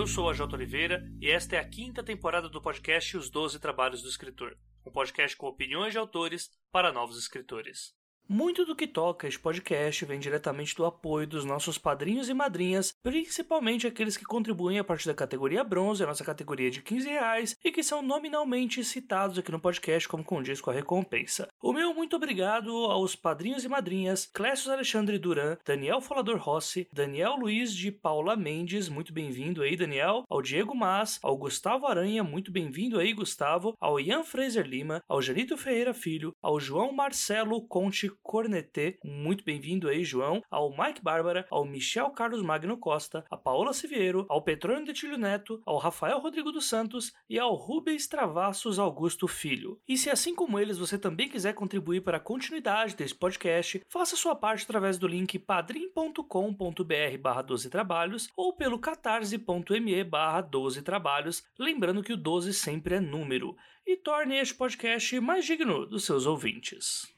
Eu sou a Jota Oliveira e esta é a quinta temporada do podcast Os Doze Trabalhos do Escritor, um podcast com opiniões de autores para novos escritores. Muito do que toca este podcast vem diretamente do apoio dos nossos padrinhos e madrinhas, principalmente aqueles que contribuem a partir da categoria bronze, a nossa categoria de 15 reais, e que são nominalmente citados aqui no podcast como condiz com a recompensa. O meu muito obrigado aos padrinhos e madrinhas Clécio Alexandre Duran, Daniel Folador Rossi, Daniel Luiz de Paula Mendes, muito bem-vindo aí, Daniel, ao Diego Mas, ao Gustavo Aranha, muito bem-vindo aí, Gustavo, ao Ian Fraser Lima, ao Janito Ferreira Filho, ao João Marcelo Conte Cornetê, muito bem-vindo aí, João, ao Mike Bárbara, ao Michel Carlos Magno Costa, a Paola Siviero, ao Petrônio de Tilho Neto, ao Rafael Rodrigo dos Santos e ao Rubens Travassos Augusto Filho. E se assim como eles você também quiser contribuir para a continuidade desse podcast, faça sua parte através do link padrim.com.br barra 12 trabalhos ou pelo catarse.me barra 12 trabalhos, lembrando que o 12 sempre é número, e torne este podcast mais digno dos seus ouvintes.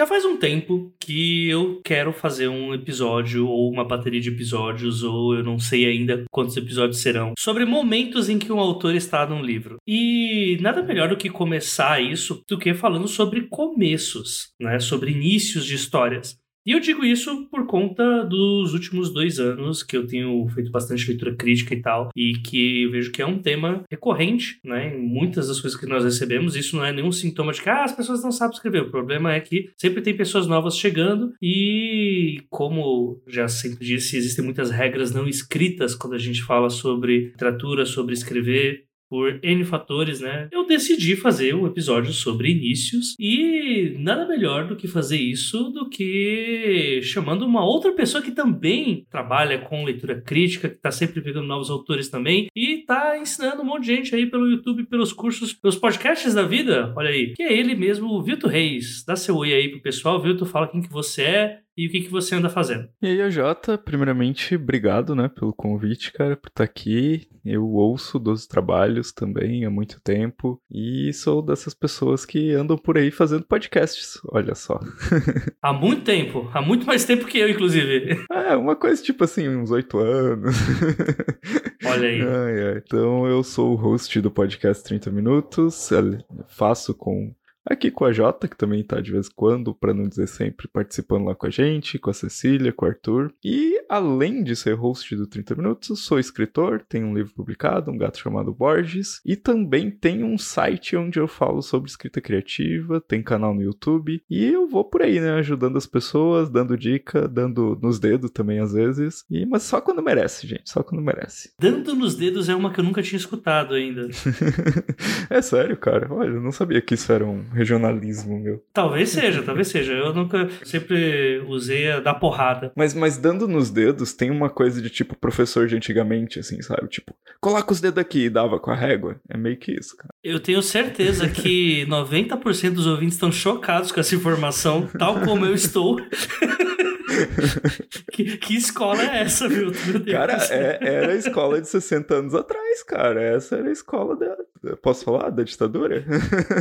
Já faz um tempo que eu quero fazer um episódio ou uma bateria de episódios, ou eu não sei ainda quantos episódios serão, sobre momentos em que um autor está num livro. E nada melhor do que começar isso do que falando sobre começos, né? Sobre inícios de histórias. E eu digo isso por conta dos últimos dois anos que eu tenho feito bastante leitura crítica e tal, e que eu vejo que é um tema recorrente, né, em muitas das coisas que nós recebemos. Isso não é nenhum sintoma de que ah, as pessoas não sabem escrever. O problema é que sempre tem pessoas novas chegando e, como já sempre disse, existem muitas regras não escritas quando a gente fala sobre literatura, sobre escrever por N fatores, né? Eu decidi fazer um episódio sobre inícios e nada melhor do que fazer isso do que chamando uma outra pessoa que também trabalha com leitura crítica, que tá sempre pegando novos autores também e tá ensinando um monte de gente aí pelo YouTube, pelos cursos, pelos podcasts da vida, olha aí, que é ele mesmo, o Vilto Reis. Dá seu oi aí pro pessoal, Vilto, fala quem que você é, e o que, que você anda fazendo. E aí, Jota, primeiramente, obrigado, né, pelo convite, cara, por estar aqui. Eu ouço dos trabalhos também há muito tempo e sou dessas pessoas que andam por aí fazendo podcasts, olha só. há muito tempo, há muito mais tempo que eu, inclusive. É, uma coisa tipo assim, uns oito anos. Olha aí. Ai, ai. Então, eu sou o host do podcast 30 Minutos, faço com Aqui com a Jota, que também tá de vez em quando, para não dizer sempre, participando lá com a gente, com a Cecília, com o Arthur. E além de ser host do 30 Minutos, sou escritor, tenho um livro publicado, um gato chamado Borges, e também tenho um site onde eu falo sobre escrita criativa, tem canal no YouTube, e eu vou por aí, né, ajudando as pessoas, dando dica, dando nos dedos também às vezes, e mas só quando merece, gente, só quando merece. Dando nos dedos é uma que eu nunca tinha escutado ainda. é sério, cara. Olha, eu não sabia que isso era um regionalismo, meu. Talvez seja, talvez seja. Eu nunca sempre usei a da porrada. Mas, mas dando nos dedos, tem uma coisa de tipo professor de antigamente, assim, sabe? Tipo, coloca os dedos aqui e dava com a régua. É meio que isso, cara. Eu tenho certeza que 90% dos ouvintes estão chocados com essa informação, tal como eu estou. que, que, escola é essa, viu? Cara, é, era a escola de 60 anos atrás, cara. Essa era a escola da. Posso falar? Da ditadura?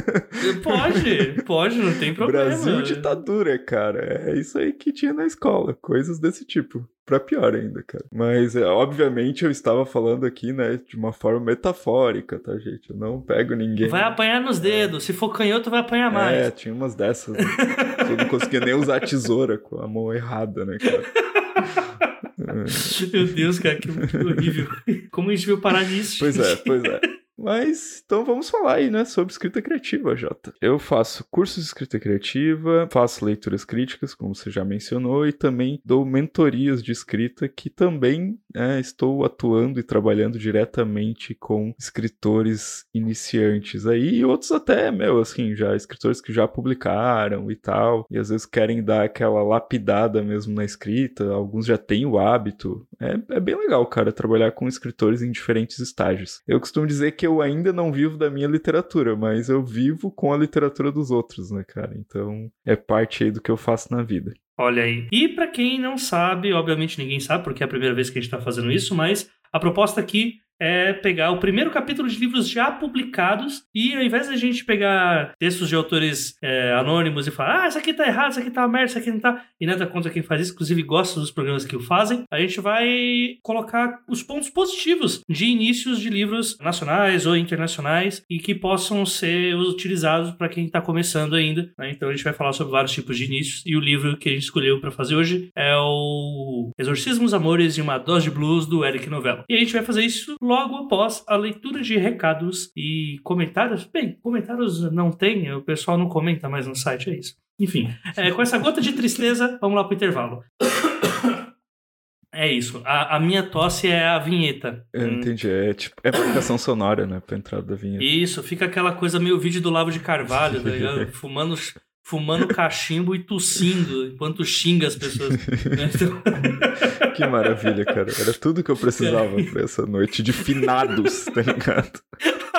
Pode, pode, não tem problema. Brasil ditadura, cara. É isso aí que tinha na escola. Coisas desse tipo pra pior ainda, cara. Mas, é, obviamente, eu estava falando aqui, né, de uma forma metafórica, tá, gente? Eu não pego ninguém. Vai apanhar nos dedos. Se for canhoto, vai apanhar mais. É, tinha umas dessas. Né? eu não conseguia nem usar a tesoura com a mão errada, né, cara? Meu Deus, cara, que horrível. Como a gente veio parar nisso? Pois é, pois é. Mas então vamos falar aí, né, sobre escrita criativa, Jota. Eu faço cursos de escrita criativa, faço leituras críticas, como você já mencionou, e também dou mentorias de escrita que também é, estou atuando e trabalhando diretamente com escritores iniciantes aí, e outros até, meu, assim, já escritores que já publicaram e tal, e às vezes querem dar aquela lapidada mesmo na escrita, alguns já têm o hábito. É, é bem legal, cara, trabalhar com escritores em diferentes estágios. Eu costumo dizer que eu ainda não vivo da minha literatura, mas eu vivo com a literatura dos outros, né, cara? Então é parte aí do que eu faço na vida. Olha aí. E para quem não sabe, obviamente ninguém sabe, porque é a primeira vez que a gente está fazendo isso, mas a proposta aqui é pegar o primeiro capítulo de livros já publicados e ao invés da gente pegar textos de autores é, anônimos e falar, ah, isso aqui tá errado, isso aqui tá uma merda, isso aqui não tá, e nada contra quem faz isso, inclusive gosto dos programas que o fazem, a gente vai colocar os pontos positivos de inícios de livros nacionais ou internacionais e que possam ser utilizados para quem está começando ainda. Né? Então a gente vai falar sobre vários tipos de inícios e o livro que a gente escolheu para fazer hoje é o Exorcismos, Amores e uma Dose de Blues do Eric Novello. E a gente vai fazer isso logo após a leitura de recados e comentários. Bem, comentários não tem, o pessoal não comenta mais no site, é isso. Enfim, é, com essa gota de tristeza, vamos lá para o intervalo. É isso. A, a, minha tosse é a vinheta. Eu hum. entendi. É tipo é marcação sonora, né? Pra entrada da vinheta. Isso, fica aquela coisa meio vídeo do Lavo de Carvalho, tá ligado? Fumando, fumando cachimbo e tossindo enquanto xinga as pessoas. Então... que maravilha, cara. Era tudo que eu precisava pra essa noite de finados, tá ligado?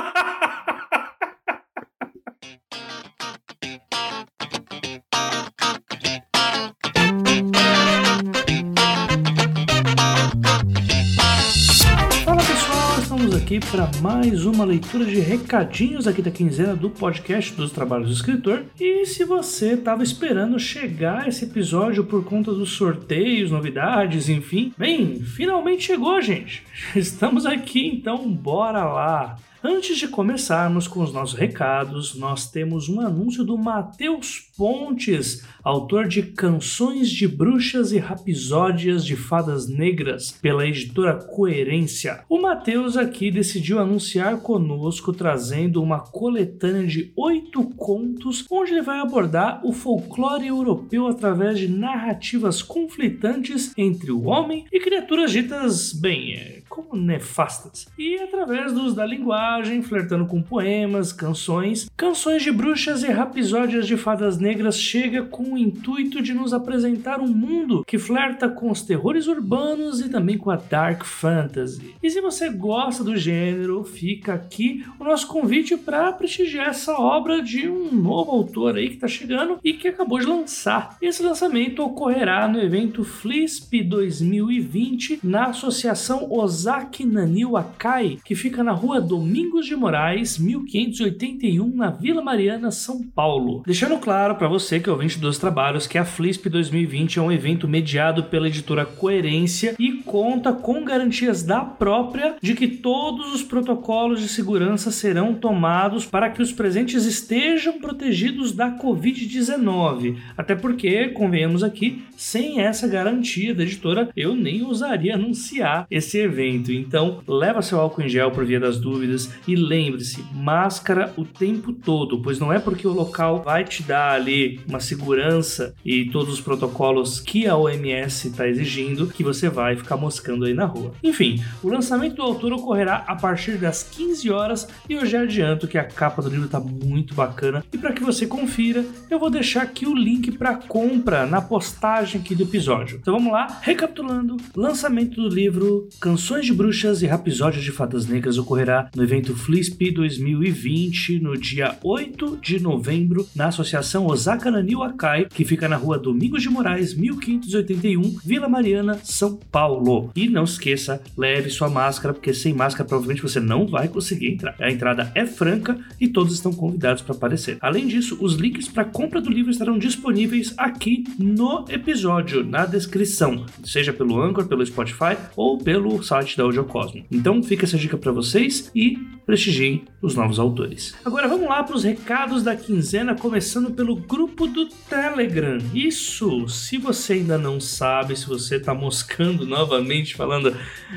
aqui para mais uma leitura de recadinhos aqui da quinzena do podcast dos Trabalhos do Escritor. E se você estava esperando chegar esse episódio por conta dos sorteios, novidades, enfim, bem, finalmente chegou, gente. Estamos aqui, então bora lá. Antes de começarmos com os nossos recados, nós temos um anúncio do Matheus Pontes, autor de Canções de Bruxas e Rapisódias de Fadas Negras, pela editora Coerência. O Matheus aqui decidiu anunciar conosco trazendo uma coletânea de oito contos, onde ele vai abordar o folclore europeu através de narrativas conflitantes entre o homem e criaturas ditas, bem, como nefastas, e através dos da linguagem, flertando com poemas, canções, canções de bruxas e rapisódias de fadas negras chega com o intuito de nos apresentar um mundo que flerta com os terrores urbanos e também com a dark fantasy. E se você gosta do gênero, fica aqui o nosso convite para prestigiar essa obra de um novo autor aí que está chegando e que acabou de lançar. Esse lançamento ocorrerá no evento FLISP 2020 na Associação Os Ozaki Nanil Akai, que fica na rua Domingos de Moraes, 1581, na Vila Mariana, São Paulo. Deixando claro para você que é ouvinte dos trabalhos que a FLISP 2020 é um evento mediado pela editora Coerência e conta com garantias da própria de que todos os protocolos de segurança serão tomados para que os presentes estejam protegidos da Covid-19. Até porque, convenhamos aqui, sem essa garantia da editora, eu nem ousaria anunciar esse evento evento. Então, leva seu álcool em gel por via das dúvidas e lembre-se, máscara o tempo todo, pois não é porque o local vai te dar ali uma segurança e todos os protocolos que a OMS está exigindo que você vai ficar moscando aí na rua. Enfim, o lançamento do autor ocorrerá a partir das 15 horas e eu já adianto que a capa do livro está muito bacana e para que você confira, eu vou deixar aqui o link para compra na postagem aqui do episódio. Então vamos lá, recapitulando, lançamento do livro Canções de Bruxas e Rapisódios de Fadas Negras ocorrerá no evento FLISP 2020, no dia 8 de novembro, na Associação Osaka Nanil Akai, que fica na rua Domingos de Moraes, 1581, Vila Mariana, São Paulo. E não esqueça, leve sua máscara, porque sem máscara provavelmente você não vai conseguir entrar. A entrada é franca e todos estão convidados para aparecer. Além disso, os links para compra do livro estarão disponíveis aqui no episódio, na descrição, seja pelo Anchor, pelo Spotify ou pelo site da Audiocosmo. Então fica essa dica para vocês e prestigiem os novos autores. Agora vamos lá para os recados da quinzena, começando pelo grupo do Telegram. Isso, se você ainda não sabe, se você está moscando novamente, falando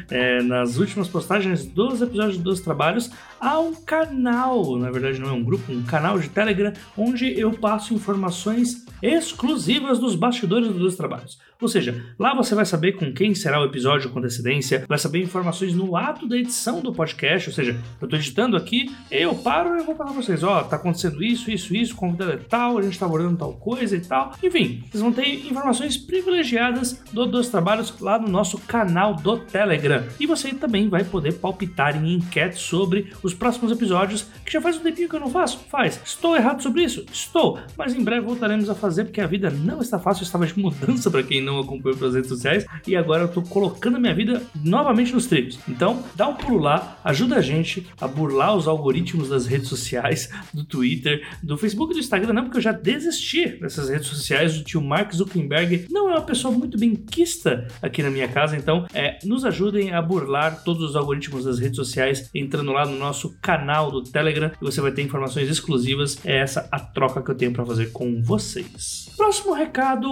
é, nas últimas postagens dos episódios dos trabalhos, há um canal, na verdade não é um grupo, um canal de Telegram, onde eu passo informações exclusivas dos bastidores dos trabalhos. Ou seja, lá você vai saber com quem será o episódio com antecedência, vai saber informações no ato da edição do podcast, ou seja, eu estou editando aqui, eu paro e eu vou falar pra vocês: ó, tá acontecendo isso, isso, isso, convidado é tal, a gente tá abordando tal coisa e tal. Enfim, vocês vão ter informações privilegiadas do, dos trabalhos lá no nosso canal do Telegram. E você também vai poder palpitar em enquete sobre os próximos episódios, que já faz um tempinho que eu não faço. Faz. Estou errado sobre isso? Estou. Mas em breve voltaremos a fazer, porque a vida não está fácil, estava de mudança para quem não acompanha pelas redes sociais. E agora eu tô colocando a minha vida novamente nos trilhos. Então, dá um pulo lá, ajuda a gente a burlar os algoritmos das redes sociais, do Twitter, do Facebook e do Instagram, não, porque eu já desisti dessas redes sociais. O tio Mark Zuckerberg não é uma pessoa muito benquista aqui na minha casa, então é, nos ajudem a burlar todos os algoritmos das redes sociais entrando lá no nosso canal do Telegram e você vai ter informações exclusivas. É essa a troca que eu tenho para fazer com vocês. Próximo recado,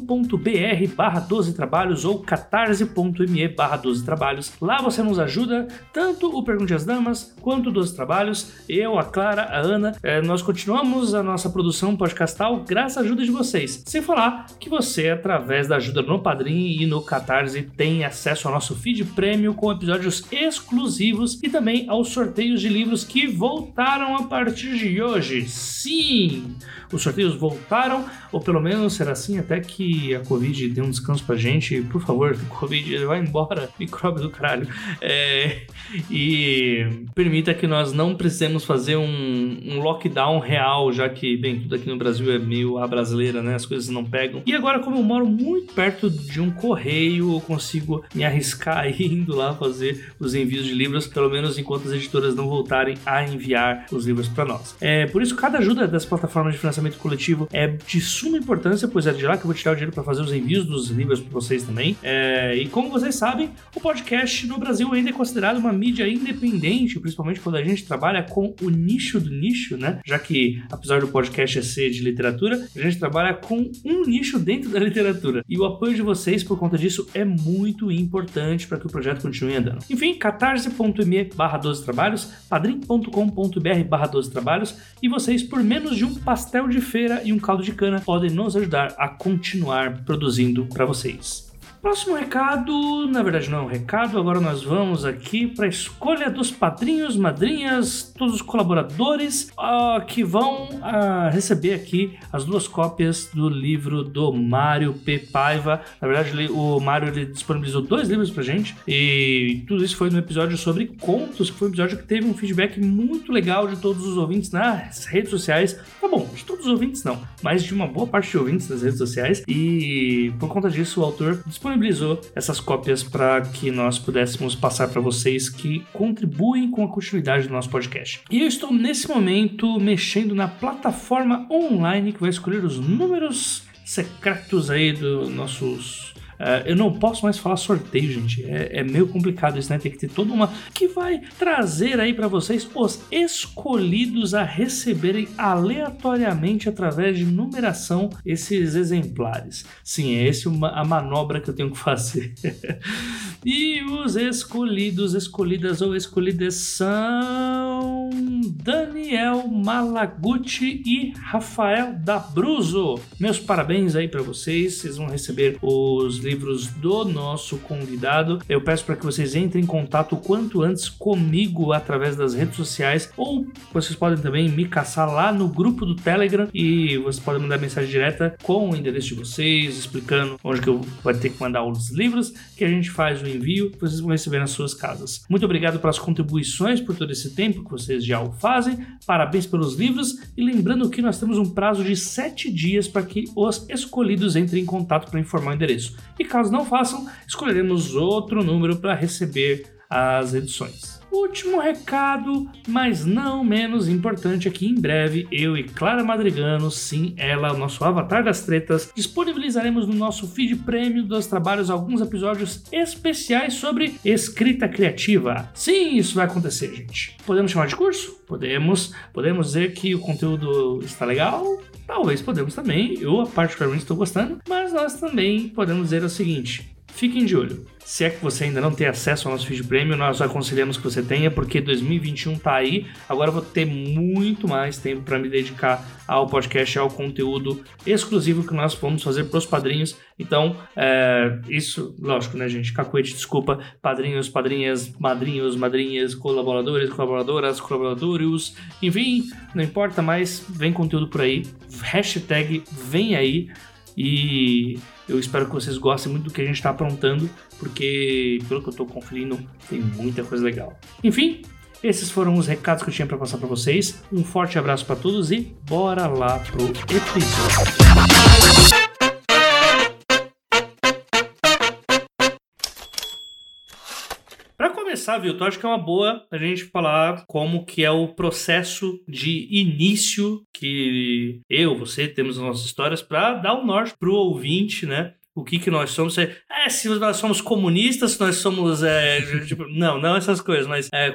padrim.com.br barra 12 trabalhos ou catarse.me barra 12 trabalhos. Lá você nos ajuda, tanto o Pergunte às Damas quanto o 12 trabalhos. Eu, a Clara, a Ana, eh, nós continuamos a nossa produção podcastal graças à ajuda de vocês. Sem falar que você, através da ajuda no Padrim e no Catarse, tem acesso ao nosso feed prêmio com episódios exclusivos e também aos sorteios de livros que voltaram a partir de hoje. Sim! Os sorteios voltaram, ou pelo menos será assim até que a Covid dê um descanso pra gente. Por favor, Covid, vai embora, micróbio do caralho. É, e permita que nós não precisemos fazer um, um, lockdown real, já que, bem, tudo aqui no Brasil é meio a brasileira, né? As coisas não pegam. E agora, como eu moro muito perto de um correio, eu consigo me arriscar indo lá fazer os envios de livros, pelo menos enquanto as editoras não voltarem a enviar os livros para nós. É, por isso, cada ajuda das plataformas de financiamento coletivo é de suma importância, pois é de lá que eu vou tirar o dinheiro para fazer os envios dos livros para vocês também. É, e como vocês sabem, o podcast no Brasil ainda é considerado uma mídia independente, principalmente quando a gente trabalha com o nicho do nicho, né? Já que, apesar do podcast ser de literatura, a gente trabalha com um nicho dentro da literatura. E o apoio de vocês por conta disso é muito importante para que o projeto continue andando. Enfim, catarse.me barra 12 trabalhos, padrim.com.br barra 12 trabalhos e vocês, por menos de um pastel de feira e um caldo de cana podem nos ajudar a continuar produzindo para vocês. Próximo recado, na verdade não é um recado, agora nós vamos aqui para a escolha dos padrinhos, madrinhas, todos os colaboradores uh, que vão uh, receber aqui as duas cópias do livro do Mário P. Paiva. Na verdade, o Mário ele disponibilizou dois livros para gente e tudo isso foi no episódio sobre contos, que foi um episódio que teve um feedback muito legal de todos os ouvintes nas redes sociais. Tá bom, de todos os ouvintes não, mas de uma boa parte de ouvintes nas redes sociais e por conta disso o autor disponibilizou disponibilizou essas cópias para que nós pudéssemos passar para vocês que contribuem com a continuidade do nosso podcast. E eu estou nesse momento mexendo na plataforma online que vai escolher os números secretos aí dos nossos eu não posso mais falar sorteio, gente. É, é, meio complicado isso, né? Tem que ter toda uma. que vai trazer aí para vocês os escolhidos a receberem aleatoriamente através de numeração esses exemplares. Sim, é essa a manobra que eu tenho que fazer. e os escolhidos, escolhidas ou escolhidas são. Daniel Malaguti e Rafael Dabruzo. Meus parabéns aí para vocês. Vocês vão receber os livros do nosso convidado. Eu peço para que vocês entrem em contato quanto antes comigo através das redes sociais ou vocês podem também me caçar lá no grupo do Telegram e vocês podem mandar mensagem direta com o endereço de vocês, explicando onde que eu vou ter que mandar os livros, que a gente faz o envio, vocês vão receber nas suas casas. Muito obrigado pelas contribuições por todo esse tempo que vocês já o fazem. Parabéns pelos livros e lembrando que nós temos um prazo de 7 dias para que os escolhidos entrem em contato para informar o endereço e caso não façam, escolheremos outro número para receber as edições. Último recado, mas não menos importante, aqui em breve eu e Clara Madrigano, sim, ela, o nosso avatar das tretas, disponibilizaremos no nosso feed prêmio dos trabalhos alguns episódios especiais sobre escrita criativa. Sim, isso vai acontecer, gente. Podemos chamar de curso? Podemos. Podemos dizer que o conteúdo está legal? Talvez podemos também. Eu particularmente estou gostando, mas nós também podemos dizer o seguinte: fiquem de olho. Se é que você ainda não tem acesso ao nosso feed premium, nós aconselhamos que você tenha, porque 2021 tá aí. Agora eu vou ter muito mais tempo para me dedicar ao podcast, ao conteúdo exclusivo que nós vamos fazer para os padrinhos. Então, é, isso, lógico, né, gente? Cacuete, desculpa. Padrinhos, padrinhas, madrinhos, madrinhas, colaboradores, colaboradoras, colaboradores, enfim, não importa mais, vem conteúdo por aí. Hashtag vem aí. E eu espero que vocês gostem muito do que a gente está aprontando, porque, pelo que eu estou conferindo, tem muita coisa legal. Enfim, esses foram os recados que eu tinha para passar para vocês. Um forte abraço para todos e bora lá pro episódio. Começar, Vilton, acho que é uma boa a gente falar como que é o processo de início que eu, você temos nas nossas histórias para dar o um norte pro ouvinte, né? o que que nós somos. É, se nós somos comunistas, se nós somos. É, tipo, não, não essas coisas, mas é,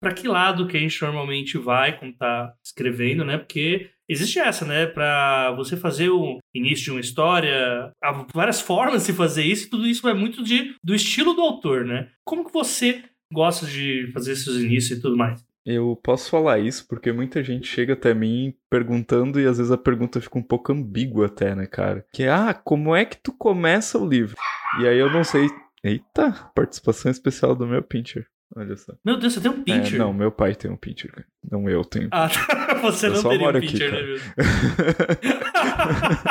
para que lado que a gente normalmente vai quando tá escrevendo, né? Porque existe essa, né? Para você fazer o início de uma história, há várias formas de fazer isso, e tudo isso vai muito de, do estilo do autor, né? Como que você gosta de fazer esses inícios e tudo mais? Eu posso falar isso porque muita gente chega até mim perguntando e às vezes a pergunta fica um pouco ambígua até, né, cara? Que é, ah, como é que tu começa o livro? E aí eu não sei. Eita, participação especial do meu pincher. Olha só. Meu Deus, você tem um pincher? É, não, meu pai tem um pincher, cara. Não eu tenho. Ah, você eu não teria um pincher, aqui, né, meu?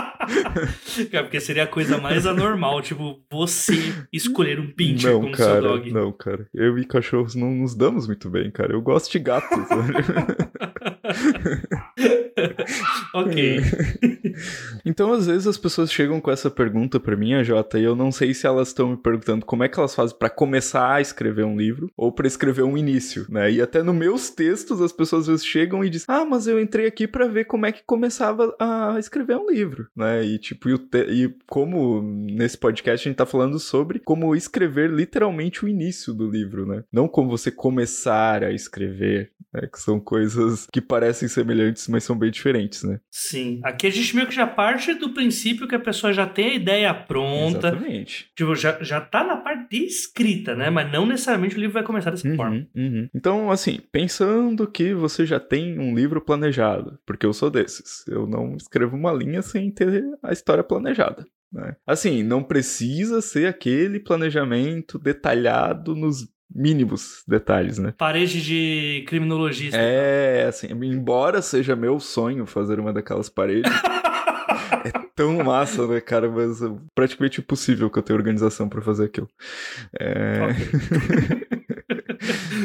cara, porque seria a coisa mais anormal, tipo, você escolher um pincher não, como cara, seu dog. Não, cara. Eu e cachorros não nos damos muito bem, cara. Eu gosto de gatos. ok. então, às vezes as pessoas chegam com essa pergunta para mim, a Jota, e eu não sei se elas estão me perguntando como é que elas fazem para começar a escrever um livro ou para escrever um início, né? E até nos meus textos as pessoas às vezes chegam e dizem: "Ah, mas eu entrei aqui para ver como é que começava a escrever um livro", né? E tipo, e, te... e como nesse podcast a gente tá falando sobre como escrever literalmente o início do livro, né? Não como você começar a escrever, né? Que são coisas que parecem semelhantes, mas são bem diferentes, né? Sim. Aqui a gente meio que já parte do princípio que a pessoa já tem a ideia pronta. Exatamente. Tipo, já, já tá na parte de escrita, né? Mas não necessariamente o livro vai começar dessa uhum, forma. Uhum. Então, assim, pensando que você já tem um livro planejado, porque eu sou desses. Eu não escrevo uma linha sem ter a história planejada. Né? Assim, não precisa ser aquele planejamento detalhado nos mínimos detalhes, né? Parede de criminologista. É, assim, embora seja meu sonho fazer uma daquelas paredes. é tão massa, né, cara? Mas é praticamente impossível que eu tenha organização para fazer aquilo. É... Okay.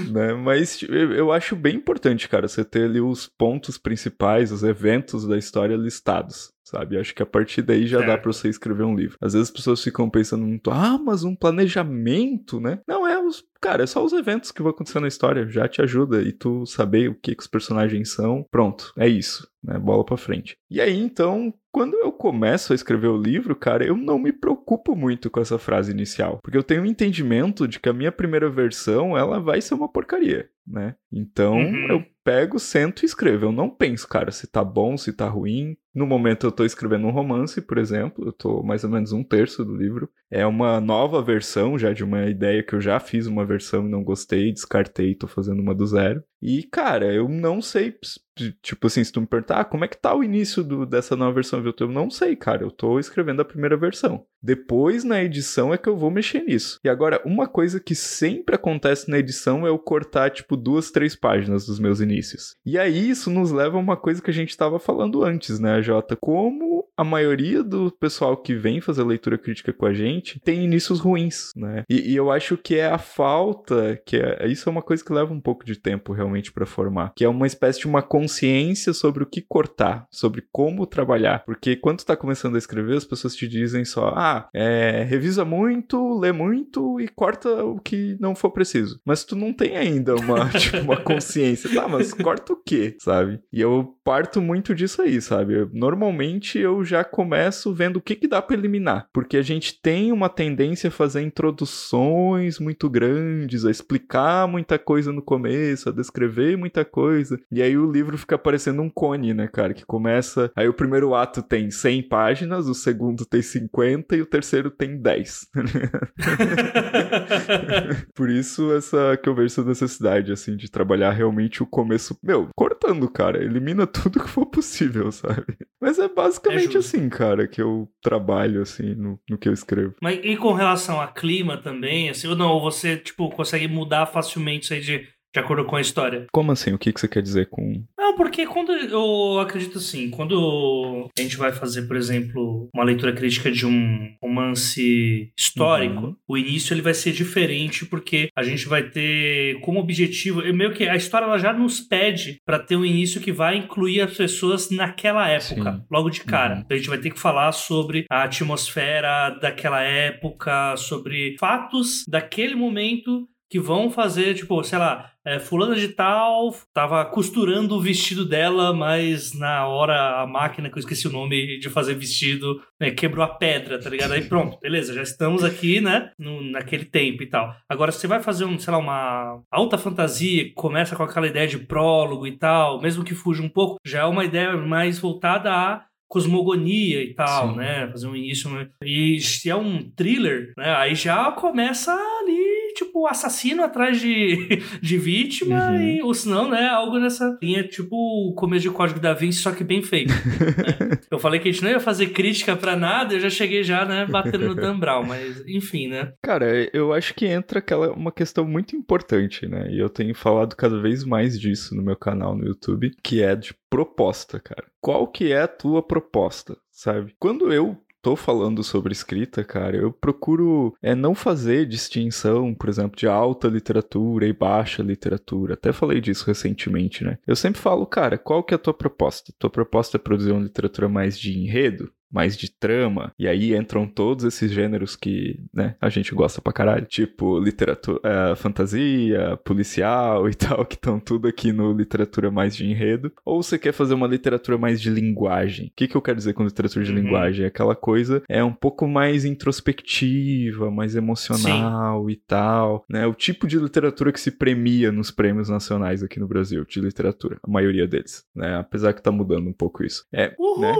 né? Mas eu acho bem importante, cara, você ter ali os pontos principais, os eventos da história listados sabe? Acho que a partir daí já é. dá para você escrever um livro. Às vezes as pessoas ficam pensando muito, ah, mas um planejamento, né? Não é os, cara, é só os eventos que vão acontecer na história, já te ajuda e tu saber o que, que os personagens são. Pronto, é isso, né? Bola para frente. E aí então, quando eu começo a escrever o livro, cara, eu não me preocupo muito com essa frase inicial, porque eu tenho um entendimento de que a minha primeira versão, ela vai ser uma porcaria, né? Então, uhum. eu pego, sento e escrevo. Eu não penso, cara, se tá bom, se tá ruim. No momento eu tô escrevendo um romance, por exemplo, eu tô mais ou menos um terço do livro. É uma nova versão já de uma ideia que eu já fiz uma versão e não gostei, descartei, tô fazendo uma do zero. E, cara, eu não sei, tipo assim, se tu me perguntar, ah, como é que tá o início do, dessa nova versão, viu? Eu não sei, cara, eu tô escrevendo a primeira versão. Depois, na edição, é que eu vou mexer nisso. E agora, uma coisa que sempre acontece na edição é eu cortar, tipo, duas, três páginas dos meus inícios. E aí, isso nos leva a uma coisa que a gente tava falando antes, né, Jota? Como a maioria do pessoal que vem fazer leitura crítica com a gente tem inícios ruins, né? E, e eu acho que é a falta, que é, isso é uma coisa que leva um pouco de tempo realmente para formar, que é uma espécie de uma consciência sobre o que cortar, sobre como trabalhar, porque quando tu tá começando a escrever, as pessoas te dizem só, ah, é, revisa muito, lê muito e corta o que não for preciso. Mas tu não tem ainda uma, tipo, uma consciência, tá, mas corta o quê, sabe? E eu parto muito disso aí, sabe? Normalmente eu já começo vendo o que, que dá para eliminar. Porque a gente tem uma tendência a fazer introduções muito grandes, a explicar muita coisa no começo, a descrever muita coisa. E aí o livro fica parecendo um cone, né, cara? Que começa. Aí o primeiro ato tem 100 páginas, o segundo tem 50 e o terceiro tem 10. Por isso, essa que eu vejo essa necessidade, assim, de trabalhar realmente o começo. Meu, cortando, cara. Elimina tudo que for possível, sabe? Mas é basicamente assim, cara, que eu trabalho, assim, no, no que eu escrevo. Mas e com relação a clima também, assim, ou não? Você, tipo, consegue mudar facilmente isso aí de de acordo com a história. Como assim? O que, que você quer dizer com. Não, porque quando eu acredito assim, quando a gente vai fazer, por exemplo, uma leitura crítica de um romance histórico, uhum. o início ele vai ser diferente porque a gente vai ter como objetivo, meio que a história ela já nos pede para ter um início que vai incluir as pessoas naquela época, Sim. logo de cara. Uhum. Então a gente vai ter que falar sobre a atmosfera daquela época, sobre fatos daquele momento que vão fazer, tipo, sei lá, é, fulana de tal tava costurando o vestido dela, mas na hora a máquina, que eu esqueci o nome de fazer vestido, né, quebrou a pedra, tá ligado? Aí pronto, beleza, já estamos aqui, né, no, naquele tempo e tal. Agora, você vai fazer, um, sei lá, uma alta fantasia, que começa com aquela ideia de prólogo e tal, mesmo que fuja um pouco, já é uma ideia mais voltada a cosmogonia e tal, Sim. né? Fazer um início. Né? E se é um thriller, né? Aí já começa ali tipo, assassino atrás de, de vítima, uhum. e, ou senão, né, algo nessa linha, tipo o começo de Código da Vinci, só que bem feito. né? Eu falei que a gente não ia fazer crítica para nada, eu já cheguei já, né, batendo no Dan Brown, mas enfim, né. Cara, eu acho que entra aquela uma questão muito importante, né, e eu tenho falado cada vez mais disso no meu canal no YouTube, que é de proposta, cara. Qual que é a tua proposta, sabe? Quando eu tô falando sobre escrita, cara, eu procuro é não fazer distinção, por exemplo, de alta literatura e baixa literatura. Até falei disso recentemente, né? Eu sempre falo, cara, qual que é a tua proposta? Tua proposta é produzir uma literatura mais de enredo? Mais de trama, e aí entram todos esses gêneros que, né, a gente gosta pra caralho, tipo literatura, é, fantasia, policial e tal, que estão tudo aqui no literatura mais de enredo, ou você quer fazer uma literatura mais de linguagem. O que, que eu quero dizer com literatura de uhum. linguagem? É aquela coisa é um pouco mais introspectiva, mais emocional Sim. e tal, né? O tipo de literatura que se premia nos prêmios nacionais aqui no Brasil, de literatura, a maioria deles, né? Apesar que tá mudando um pouco isso. É, Uhul! né?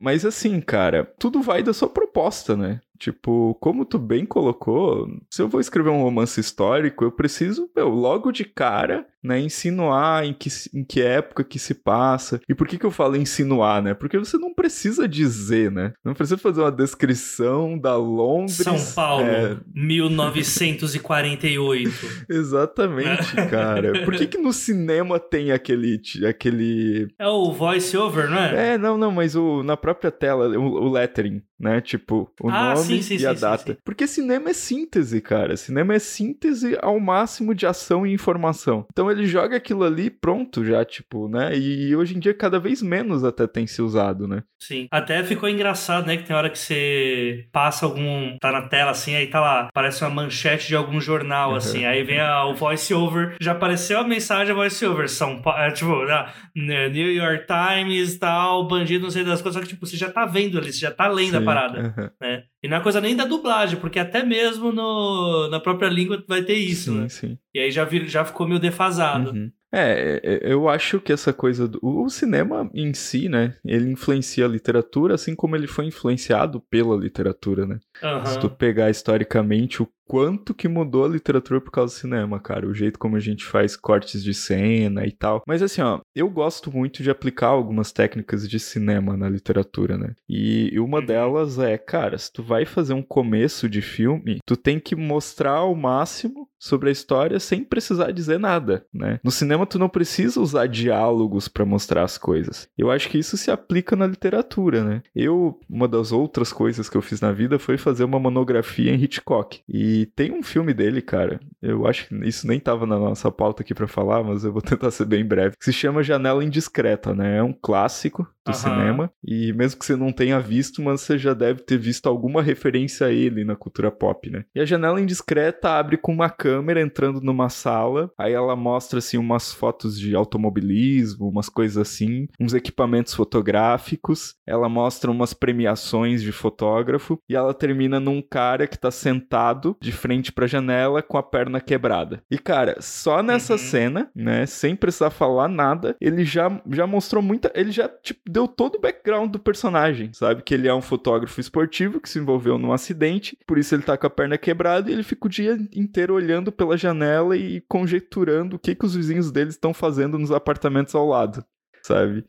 Mas assim, cara, tudo vai da sua proposta, né? Tipo, como tu bem colocou, se eu vou escrever um romance histórico, eu preciso, meu, logo de cara, né, insinuar em que, em que época que se passa. E por que que eu falo insinuar, né? Porque você não precisa dizer, né? Não precisa fazer uma descrição da Londres... São Paulo, é... 1948. Exatamente, cara. Por que que no cinema tem aquele... aquele... É o voice-over, não é? É, não, não, mas o, na própria tela, o, o lettering, né? Tipo, o ah, nome sim, sim, e sim, a data. Porque cinema é síntese, cara. Cinema é síntese ao máximo de ação e informação. Então ele joga aquilo ali pronto já, tipo, né? E hoje em dia cada vez menos até tem se usado, né? Sim. Até ficou engraçado, né? Que tem hora que você passa algum. tá na tela assim, aí tá lá, parece uma manchete de algum jornal, uhum. assim. Aí vem a, o voice over, já apareceu a mensagem voice over. São é, tipo, ah, New York Times, tal, bandido, não sei das coisas, só que tipo, você já tá vendo ali, você já tá lendo Sim. a parada, uhum. né? E não é coisa nem da dublagem, porque até mesmo no, na própria língua vai ter isso, sim, né? Sim. E aí já, vir, já ficou meio defasado. Uhum. É, é, eu acho que essa coisa do o cinema em si, né, ele influencia a literatura assim como ele foi influenciado pela literatura, né? Uhum. Se tu pegar historicamente o quanto que mudou a literatura por causa do cinema, cara. O jeito como a gente faz cortes de cena e tal. Mas assim, ó, eu gosto muito de aplicar algumas técnicas de cinema na literatura, né? E uma uhum. delas é, cara, se tu vai fazer um começo de filme, tu tem que mostrar ao máximo sobre a história sem precisar dizer nada, né? No cinema tu não precisa usar diálogos para mostrar as coisas. Eu acho que isso se aplica na literatura, né? Eu, uma das outras coisas que eu fiz na vida foi fazer uma monografia em Hitchcock. E E tem um filme dele, cara. Eu acho que isso nem tava na nossa pauta aqui para falar, mas eu vou tentar ser bem breve. Que se chama Janela Indiscreta, né? É um clássico do uhum. cinema. E mesmo que você não tenha visto, mas você já deve ter visto alguma referência a ele na cultura pop, né? E a janela indiscreta abre com uma câmera entrando numa sala. Aí ela mostra assim umas fotos de automobilismo, umas coisas assim, uns equipamentos fotográficos. Ela mostra umas premiações de fotógrafo e ela termina num cara que tá sentado de frente pra janela com a perna quebrada. E cara, só nessa uhum. cena, né, sem precisar falar nada, ele já já mostrou muita, ele já tipo deu todo o background do personagem, sabe? Que ele é um fotógrafo esportivo que se envolveu num acidente, por isso ele tá com a perna quebrada e ele fica o dia inteiro olhando pela janela e conjecturando o que, que os vizinhos dele estão fazendo nos apartamentos ao lado, sabe?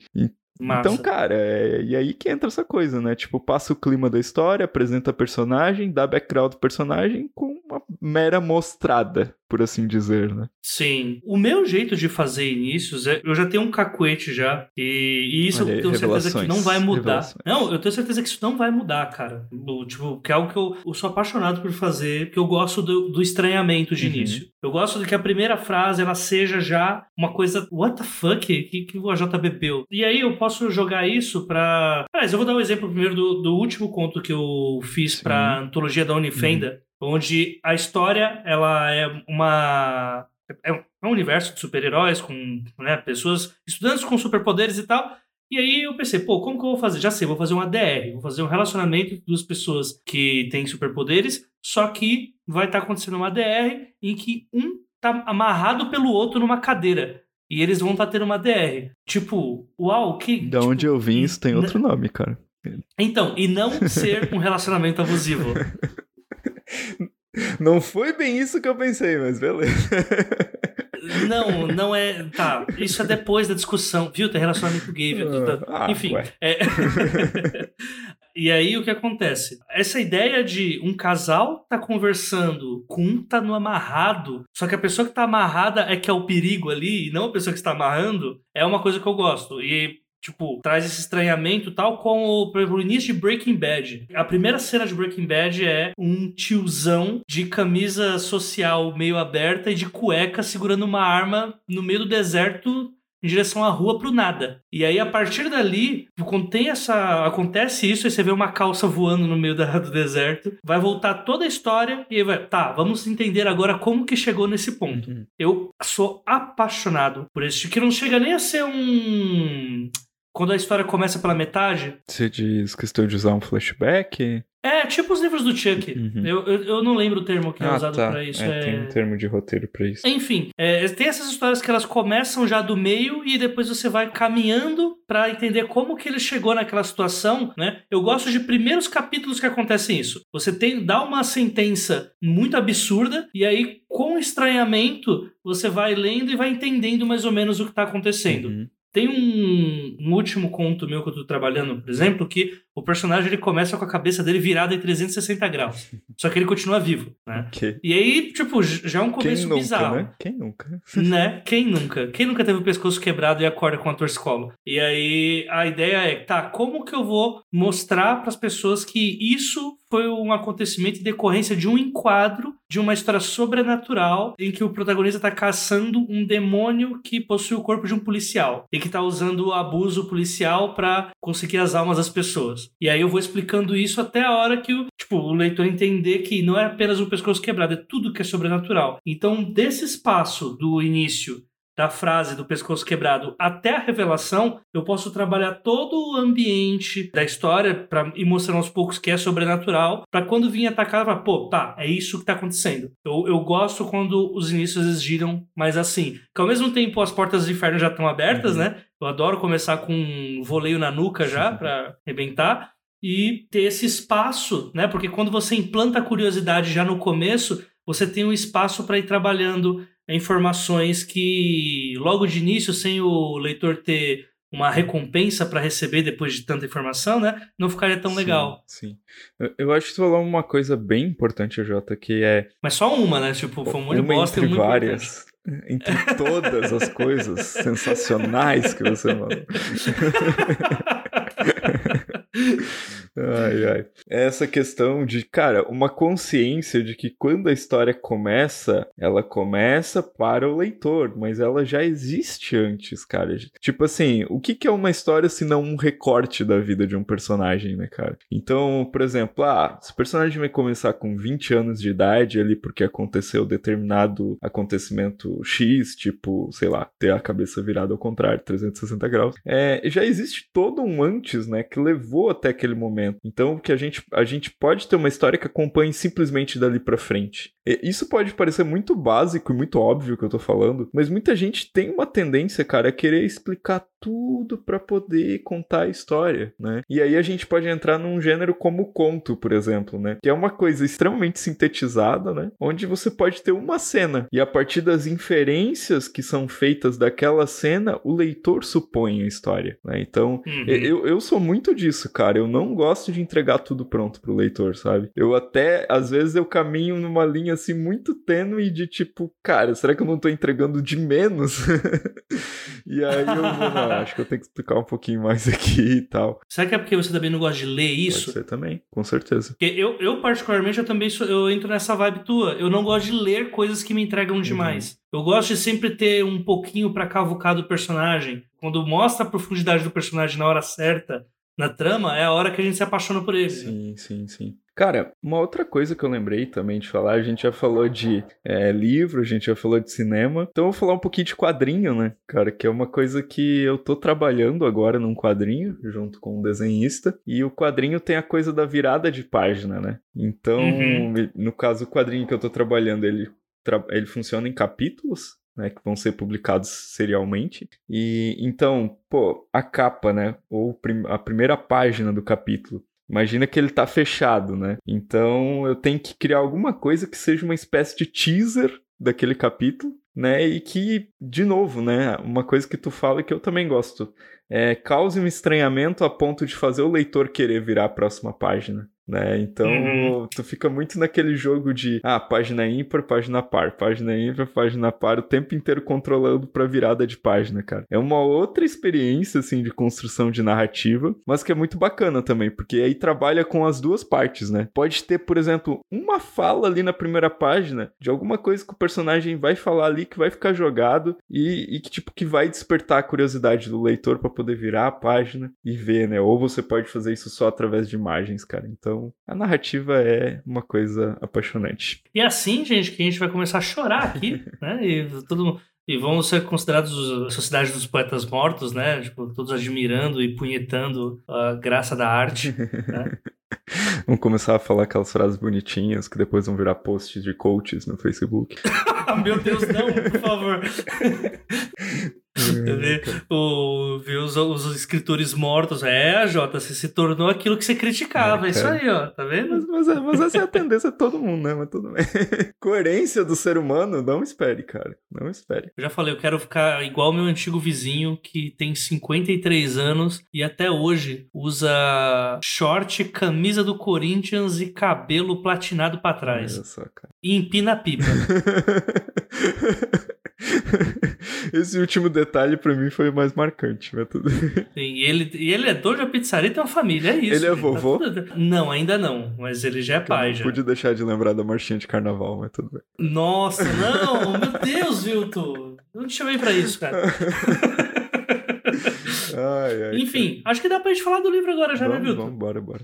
Massa. Então, cara, é... e aí que entra essa coisa, né? Tipo, passa o clima da história, apresenta personagem, dá background do personagem com uma mera mostrada, por assim dizer, né? Sim. O meu jeito de fazer inícios é. Eu já tenho um cacuete já. E, e isso aí, eu tenho certeza que não vai mudar. Não, eu tenho certeza que isso não vai mudar, cara. Tipo, que é algo que eu, eu sou apaixonado por fazer, que eu gosto do, do estranhamento de uhum. início. Eu gosto de que a primeira frase ela seja já uma coisa. What the fuck? Que, que o AJ bebeu? E aí eu posso jogar isso pra. Mas eu vou dar um exemplo primeiro do, do último conto que eu fiz Sim. pra antologia da Unifenda. Uhum onde a história ela é uma é um universo de super-heróis com né, pessoas estudantes com superpoderes e tal. E aí eu pensei, pô, como que eu vou fazer? Já sei, vou fazer um ADR, vou fazer um relacionamento entre duas pessoas que têm superpoderes, só que vai estar tá acontecendo uma ADR em que um tá amarrado pelo outro numa cadeira. E eles vão estar tá tendo uma ADR. Tipo, uau, que. Da tipo, onde eu vim, isso tem outro nome, cara. Então, e não ser um relacionamento abusivo. Não foi bem isso que eu pensei, mas beleza. Não, não é. Tá, isso é depois da discussão, viu? Tem relacionamento gay, viu? Ah, Enfim. É... e aí o que acontece? Essa ideia de um casal tá conversando com um tá no amarrado, só que a pessoa que tá amarrada é que é o perigo ali, e não a pessoa que está amarrando, é uma coisa que eu gosto. E tipo, traz esse estranhamento tal como o, início de Breaking Bad. A primeira cena de Breaking Bad é um tiozão de camisa social meio aberta e de cueca segurando uma arma no meio do deserto em direção à rua pro nada. E aí, a partir dali, quando tem essa. acontece isso, aí você vê uma calça voando no meio da, do deserto, vai voltar toda a história e aí vai. Tá, vamos entender agora como que chegou nesse ponto. Uhum. Eu sou apaixonado por esse que não chega nem a ser um quando a história começa pela metade. Você diz questão de usar um flashback? É, tipo os livros do Chuck. Uhum. Eu, eu, eu, não lembro o termo que é ah, usado tá. para isso. É, é... Tem um termo de roteiro para isso. Enfim, é, tem essas histórias que elas começam já do meio e depois você vai caminhando para entender como que ele chegou naquela situação, né? Eu gosto de primeiros capítulos que acontecem isso. Você tem dá uma sentença muito absurda e aí com estranhamento você vai lendo e vai entendendo mais ou menos o que está acontecendo. Uhum. Tem um, um, último conto meu que eu tô trabalhando, por exemplo, que o personagem ele começa com a cabeça dele virada em 360 graus. Só que ele continua vivo, né? Okay. E aí, tipo, já é um começo Quem nunca, bizarro. Né? Quem nunca? né? Quem nunca? Quem nunca teve o pescoço quebrado e acorda com a torcicolo? E aí a ideia é, tá, como que eu vou mostrar para as pessoas que isso foi um acontecimento em decorrência de um enquadro de uma história sobrenatural em que o protagonista está caçando um demônio que possui o corpo de um policial e que está usando o abuso policial para conseguir as almas das pessoas. E aí eu vou explicando isso até a hora que o, tipo, o leitor entender que não é apenas um pescoço quebrado, é tudo que é sobrenatural. Então, desse espaço do início da frase do pescoço quebrado até a revelação, eu posso trabalhar todo o ambiente da história para ir mostrando aos poucos que é sobrenatural, para quando vir atacar, falar, pô, tá, é isso que tá acontecendo. Eu, eu gosto quando os inícios eles giram mais assim, que ao mesmo tempo as portas do inferno já estão abertas, uhum. né? Eu adoro começar com um voleio na nuca já para arrebentar e ter esse espaço, né? Porque quando você implanta a curiosidade já no começo, você tem um espaço para ir trabalhando informações que logo de início, sem o leitor ter uma recompensa para receber depois de tanta informação, né? Não ficaria tão sim, legal. Sim. Eu, acho que tu falou uma coisa bem importante, Jota, que é. Mas só uma, né? Tipo, foi um monte de bosta entre várias. Entre todas as coisas sensacionais que você falou. ai, ai. Essa questão de, cara, uma consciência de que quando a história começa, ela começa para o leitor, mas ela já existe antes, cara. Tipo assim, o que, é uma história se não um recorte da vida de um personagem, né, cara? Então, por exemplo, ah, se o personagem vai começar com 20 anos de idade ali porque aconteceu determinado acontecimento X, tipo, sei lá, ter a cabeça virada ao contrário, 360 graus, é, já existe todo um antes, né, que levou até aquele momento. Então, que a gente, a gente pode ter uma história que acompanhe simplesmente dali para frente. Isso pode parecer muito básico e muito óbvio que eu tô falando, mas muita gente tem uma tendência, cara, a querer explicar tudo para poder contar a história, né? E aí a gente pode entrar num gênero como o conto, por exemplo, né? Que é uma coisa extremamente sintetizada, né? Onde você pode ter uma cena e a partir das inferências que são feitas daquela cena, o leitor supõe a história, né? Então, uhum. eu, eu sou muito disso, cara. Eu não gosto de entregar tudo pronto pro leitor, sabe? Eu até, às vezes, eu caminho numa linha assim muito tênue de tipo, cara, será que eu não tô entregando de menos? e aí eu não, acho que eu tenho que explicar um pouquinho mais aqui e tal. Será que é porque você também não gosta de ler isso? Ser também, com certeza. Porque eu, eu particularmente, eu também sou, eu entro nessa vibe tua. Eu não gosto de ler coisas que me entregam uhum. demais. Eu gosto de sempre ter um pouquinho para cavucar do personagem. Quando mostra a profundidade do personagem na hora certa, na trama, é a hora que a gente se apaixona por ele. Sim, né? sim, sim. Cara, uma outra coisa que eu lembrei também de falar, a gente já falou de é, livro, a gente já falou de cinema, então eu vou falar um pouquinho de quadrinho, né, cara, que é uma coisa que eu tô trabalhando agora num quadrinho, junto com um desenhista, e o quadrinho tem a coisa da virada de página, né? Então, uhum. no caso, o quadrinho que eu tô trabalhando, ele, ele funciona em capítulos, né, que vão ser publicados serialmente. E então, pô, a capa, né, ou a primeira página do capítulo Imagina que ele tá fechado, né? Então eu tenho que criar alguma coisa que seja uma espécie de teaser daquele capítulo, né? E que, de novo, né? Uma coisa que tu fala e que eu também gosto. É, cause um estranhamento a ponto de fazer o leitor querer virar a próxima página né? Então, uhum. tu fica muito naquele jogo de ah, página ímpar, página par, página ímpar, página par, o tempo inteiro controlando pra virada de página, cara. É uma outra experiência, assim, de construção de narrativa, mas que é muito bacana também, porque aí trabalha com as duas partes, né? Pode ter, por exemplo, uma fala ali na primeira página de alguma coisa que o personagem vai falar ali que vai ficar jogado e, e que, tipo, que vai despertar a curiosidade do leitor para poder virar a página e ver, né? Ou você pode fazer isso só através de imagens, cara. Então, então, a narrativa é uma coisa apaixonante. E é assim, gente, que a gente vai começar a chorar aqui, né? E todo e vão ser considerados a sociedade dos poetas mortos, né? Tipo, todos admirando e punhetando a graça da arte. Né? Vamos começar a falar aquelas frases bonitinhas que depois vão virar posts de coaches no Facebook. Meu Deus, não, por favor. ver, o, ver os, os, escritores mortos. É, Jota, você se tornou aquilo que você criticava. É, isso aí, ó. Tá vendo? Mas, mas, é, mas, essa é a tendência de todo mundo, né? Mas tudo bem. Coerência do ser humano, não espere, cara. Não espere. Eu já falei, eu quero ficar igual meu antigo vizinho que tem 53 anos e até hoje usa short, camisa do Corinthians e cabelo platinado para trás. Olha só, cara. E empina a pipa. Esse último detalhe para mim foi mais marcante, mas tudo. Sim, e ele, e ele é dono de uma pizzaria e tem uma família, é isso. Ele é vovô? Tá tudo... Não, ainda não, mas ele já é pai. Não já. pude deixar de lembrar da marchinha de carnaval, mas tudo bem. Nossa, não, meu Deus, Vilto. Eu não te chamei pra isso, cara. ai, ai, Enfim, cara. acho que dá pra gente falar do livro agora já, né, vamos, né, Vilto? Vamos, bora, bora.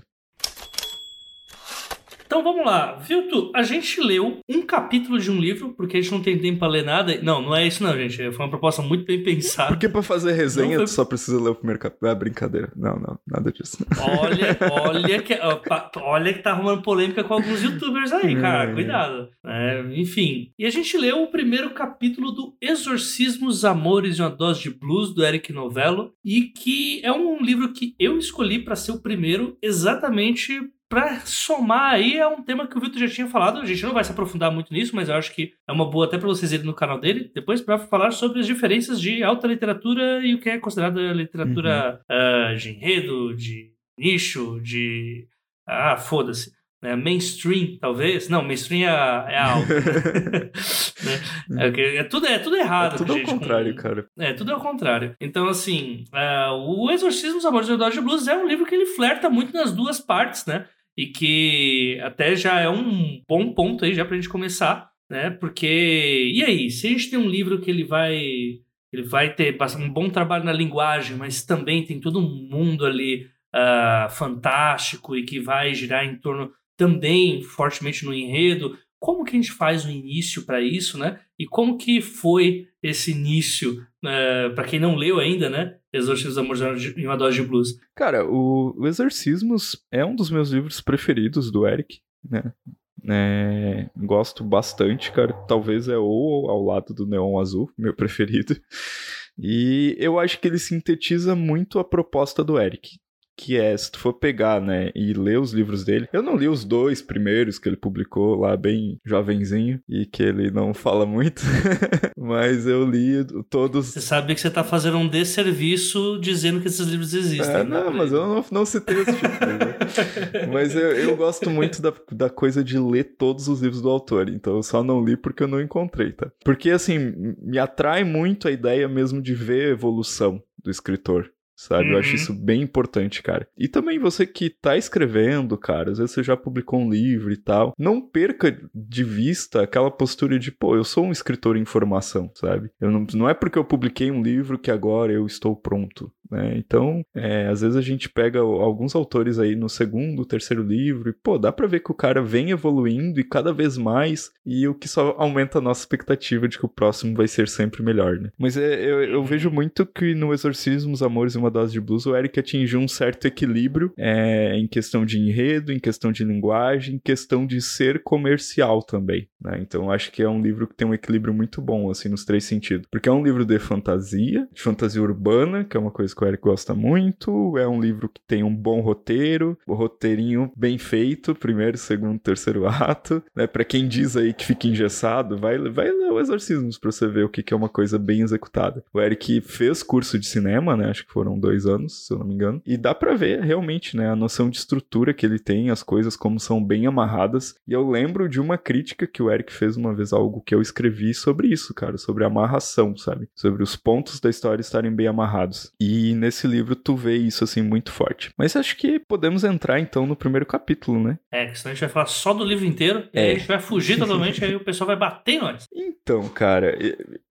Então vamos lá, Vilto, a gente leu um capítulo de um livro, porque a gente não tem tempo para ler nada. Não, não é isso não, gente. Foi uma proposta muito bem pensada. Porque para fazer resenha foi... tu só precisa ler o primeiro capítulo. É brincadeira. Não, não, nada disso. Olha, olha que, olha que tá arrumando polêmica com alguns youtubers aí, cara. É. Cuidado. É, enfim. E a gente leu o primeiro capítulo do Exorcismos, Amores e uma Dose de Blues, do Eric Novello, e que é um livro que eu escolhi para ser o primeiro exatamente para somar aí é um tema que o Vitor já tinha falado, a gente não vai se aprofundar muito nisso, mas eu acho que é uma boa até para vocês irem no canal dele, depois para falar sobre as diferenças de alta literatura e o que é considerada literatura uhum. uh, de enredo, de nicho, de... Ah, foda-se. né? mainstream, talvez. Não, mainstream é, é alto. né? é, é, tudo, é tudo errado. É tudo ao contrário, com... cara. É, tudo ao contrário. Então, assim, uh, o Exorcismo dos Amores do Dodge Blues é um livro que ele flerta muito nas duas partes, né? E que até já é um bom ponto aí já pra gente começar, né? Porque, e aí, se a gente tem um livro que ele vai ele vai ter um bom trabalho na linguagem, mas também tem todo um mundo ali uh, fantástico e que vai girar em torno também fortemente no enredo. Como que a gente faz o início para isso, né? E como que foi esse início, uh, eh, para quem não leu ainda, né? Exorcismos em uma dose de blues. Cara, o, o Exorcismos é um dos meus livros preferidos do Eric, né? É, gosto bastante, cara. Talvez é ou ao lado do Neon Azul, meu preferido. E eu acho que ele sintetiza muito a proposta do Eric que é, se tu for pegar, né, e ler os livros dele, eu não li os dois primeiros que ele publicou lá bem jovenzinho e que ele não fala muito, mas eu li todos. Você sabe que você tá fazendo um desserviço dizendo que esses livros existem. É, não, mas eu não, não citei esse tipo. Né? mas eu, eu gosto muito da, da coisa de ler todos os livros do autor, então eu só não li porque eu não encontrei, tá? Porque, assim, me atrai muito a ideia mesmo de ver a evolução do escritor sabe? Uhum. Eu acho uhum. isso bem importante, cara. E também você que tá escrevendo, cara, às vezes você já publicou um livro e tal, não perca de vista aquela postura de, pô, eu sou um escritor em formação, sabe? Eu não, não é porque eu publiquei um livro que agora eu estou pronto. Né? Então, é, às vezes a gente pega alguns autores aí no segundo, terceiro livro e, pô, dá pra ver que o cara vem evoluindo e cada vez mais, e o que só aumenta a nossa expectativa de que o próximo vai ser sempre melhor, né? Mas é, eu, eu, vejo muito que no Exorcismo, Os Amores e uma Dose de Blues, o Eric atingiu um certo equilíbrio é, em questão de enredo, em questão de linguagem, em questão de ser comercial também, né? Então, acho que é um livro que tem um equilíbrio muito bom, assim, nos três sentidos. Porque é um livro de fantasia, de fantasia urbana, que é uma coisa Eric gosta muito. É um livro que tem um bom roteiro, o roteirinho bem feito, primeiro, segundo, terceiro ato. Né? Para quem diz aí que fica engessado, vai, vai ler o Exorcismos pra você ver o que, que é uma coisa bem executada. O Eric fez curso de cinema, né? Acho que foram dois anos, se eu não me engano. E dá para ver realmente, né? A noção de estrutura que ele tem, as coisas como são bem amarradas. E eu lembro de uma crítica que o Eric fez uma vez, algo que eu escrevi sobre isso, cara, sobre amarração, sabe? Sobre os pontos da história estarem bem amarrados. E e nesse livro tu vê isso assim muito forte. Mas acho que podemos entrar então no primeiro capítulo, né? É, senão a gente vai falar só do livro inteiro é. e aí a gente vai fugir totalmente, aí o pessoal vai bater em nós. Então, cara,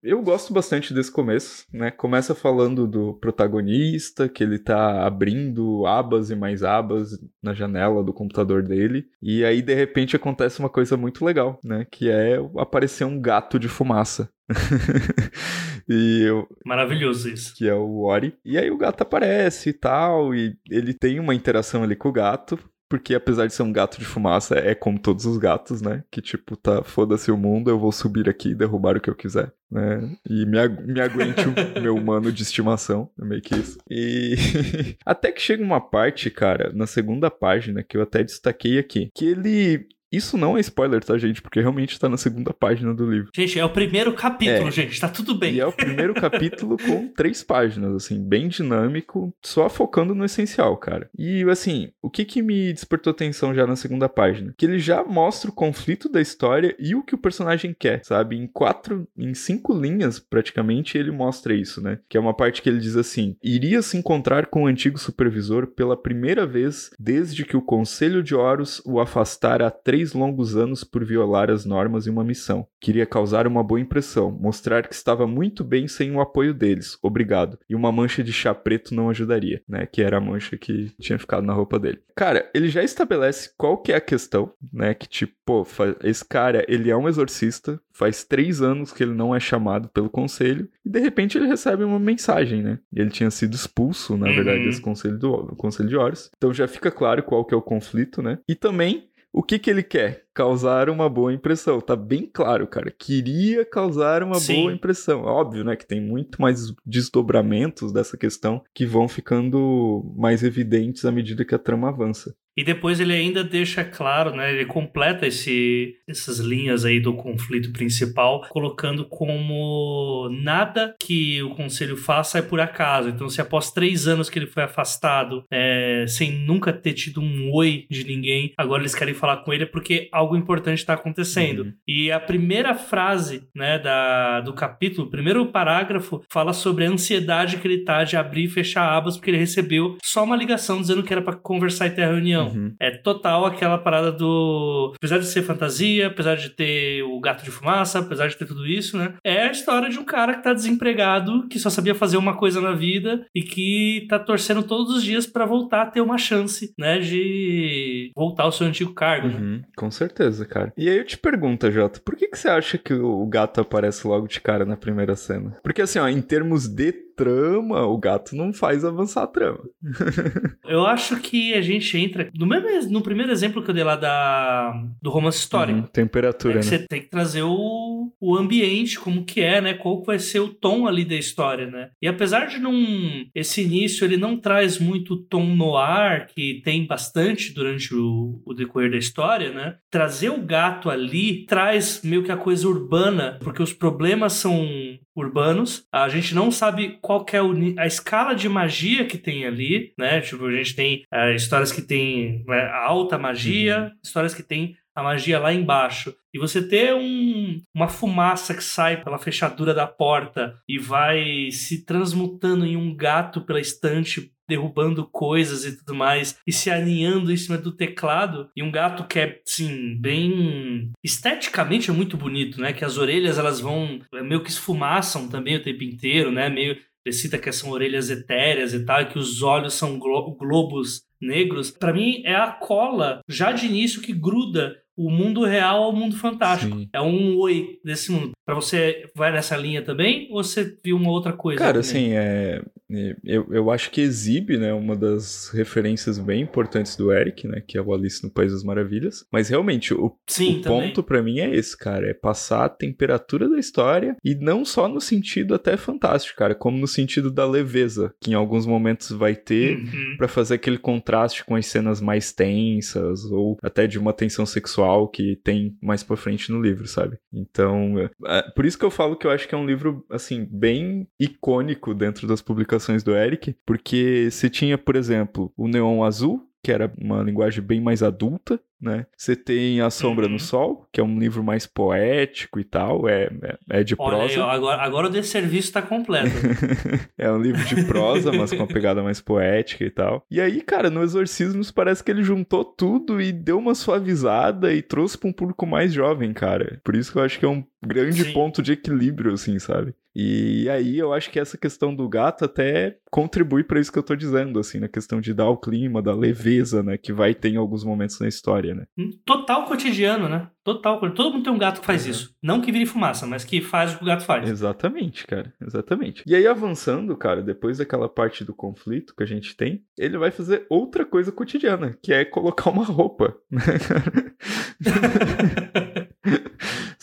eu gosto bastante desse começo, né? Começa falando do protagonista, que ele tá abrindo abas e mais abas na janela do computador dele, e aí de repente acontece uma coisa muito legal, né? Que é aparecer um gato de fumaça e eu, Maravilhoso isso. Que é o Ori. E aí o gato aparece e tal, e ele tem uma interação ali com o gato, porque apesar de ser um gato de fumaça, é como todos os gatos, né? Que tipo, tá, foda-se o mundo, eu vou subir aqui e derrubar o que eu quiser, né? E me, agu me aguente o meu humano de estimação, é meio que isso. E até que chega uma parte, cara, na segunda página, que eu até destaquei aqui, que ele isso não é spoiler, tá, gente? Porque realmente tá na segunda página do livro. Gente, é o primeiro capítulo, é. gente, tá tudo bem. E é o primeiro capítulo com três páginas, assim, bem dinâmico, só focando no essencial, cara. E, assim, o que que me despertou atenção já na segunda página? Que ele já mostra o conflito da história e o que o personagem quer, sabe? Em quatro, em cinco linhas, praticamente, ele mostra isso, né? Que é uma parte que ele diz assim: iria se encontrar com o antigo supervisor pela primeira vez desde que o Conselho de Horus o afastara há três três longos anos por violar as normas em uma missão. Queria causar uma boa impressão, mostrar que estava muito bem sem o apoio deles, obrigado. E uma mancha de chá preto não ajudaria, né? Que era a mancha que tinha ficado na roupa dele. Cara, ele já estabelece qual que é a questão, né? Que tipo, pô, esse cara, ele é um exorcista, faz três anos que ele não é chamado pelo conselho, e de repente ele recebe uma mensagem, né? Ele tinha sido expulso, na verdade, uhum. desse conselho, do, do conselho de Horus. Então já fica claro qual que é o conflito, né? E também o que que ele quer? Causar uma boa impressão. Tá bem claro, cara. Queria causar uma Sim. boa impressão. Óbvio, né, que tem muito mais desdobramentos dessa questão que vão ficando mais evidentes à medida que a trama avança. E depois ele ainda deixa claro, né? Ele completa esse, essas linhas aí do conflito principal, colocando como nada que o conselho faça é por acaso. Então, se após três anos que ele foi afastado, é, sem nunca ter tido um oi de ninguém, agora eles querem falar com ele é porque algo importante está acontecendo. Uhum. E a primeira frase, né, da, do capítulo, o primeiro parágrafo, fala sobre a ansiedade que ele tá de abrir e fechar abas, porque ele recebeu só uma ligação dizendo que era para conversar e ter a reunião. Uhum. É total aquela parada do. Apesar de ser fantasia, apesar de ter o gato de fumaça, apesar de ter tudo isso, né? É a história de um cara que tá desempregado, que só sabia fazer uma coisa na vida e que tá torcendo todos os dias para voltar a ter uma chance, né? De voltar ao seu antigo cargo. Né? Uhum, né? Com certeza, cara. E aí eu te pergunto, Jota, por que, que você acha que o gato aparece logo de cara na primeira cena? Porque assim, ó, em termos de trama, o gato não faz avançar a trama. eu acho que a gente entra no, mesmo, no primeiro exemplo que eu dei lá da, do romance histórico. Uhum, temperatura, é né? Você tem que trazer o, o ambiente, como que é, né? Qual vai ser o tom ali da história, né? E apesar de não... Esse início, ele não traz muito tom no ar, que tem bastante durante o, o decorrer da história, né? Trazer o gato ali traz meio que a coisa urbana, porque os problemas são urbanos. A gente não sabe qual é a escala de magia que tem ali, né? Tipo, a gente tem uh, histórias que tem né, alta magia, uhum. histórias que tem a magia lá embaixo. E você ter um, uma fumaça que sai pela fechadura da porta e vai se transmutando em um gato pela estante derrubando coisas e tudo mais, e se aninhando em cima do teclado, e um gato que é, sim, bem... esteticamente é muito bonito, né? Que as orelhas, elas vão meio que esfumaçam também o tempo inteiro, né? Meio... Ele cita que são orelhas etéreas e tal, e que os olhos são glo globos negros. Para mim, é a cola, já de início, que gruda o mundo real ao mundo fantástico. Sim. É um oi desse mundo. Para você, vai nessa linha também? Ou você viu uma outra coisa? Cara, assim, é, é, eu, eu acho que exibe, né, uma das referências bem importantes do Eric, né, que é o Alice no País das Maravilhas. Mas realmente, o, Sim, o ponto para mim é esse, cara, é passar a temperatura da história e não só no sentido até fantástico, cara, como no sentido da leveza, que em alguns momentos vai ter uhum. para fazer aquele contraste com as cenas mais tensas ou até de uma tensão sexual que tem mais pra frente no livro, sabe? Então, é, é por isso que eu falo que eu acho que é um livro, assim, bem icônico dentro das publicações do Eric, porque se tinha, por exemplo, o Neon Azul, que era uma linguagem bem mais adulta, né? Você tem A Sombra uhum. no Sol, que é um livro mais poético e tal, é, é, é de Olha prosa. Aí, agora, agora o desserviço está completo. é um livro de prosa, mas com uma pegada mais poética e tal. E aí, cara, no Exorcismos parece que ele juntou tudo e deu uma suavizada e trouxe para um público mais jovem, cara. Por isso que eu acho que é um grande Sim. ponto de equilíbrio, assim, sabe? E aí eu acho que essa questão do gato até contribui para isso que eu tô dizendo, assim, na questão de dar o clima, da leveza, né, que vai ter em alguns momentos na história, né? Total cotidiano, né? Total. Todo mundo tem um gato que faz uhum. isso. Não que vire fumaça, mas que faz o que o gato faz. Exatamente, cara. Exatamente. E aí, avançando, cara, depois daquela parte do conflito que a gente tem, ele vai fazer outra coisa cotidiana, que é colocar uma roupa, né, cara?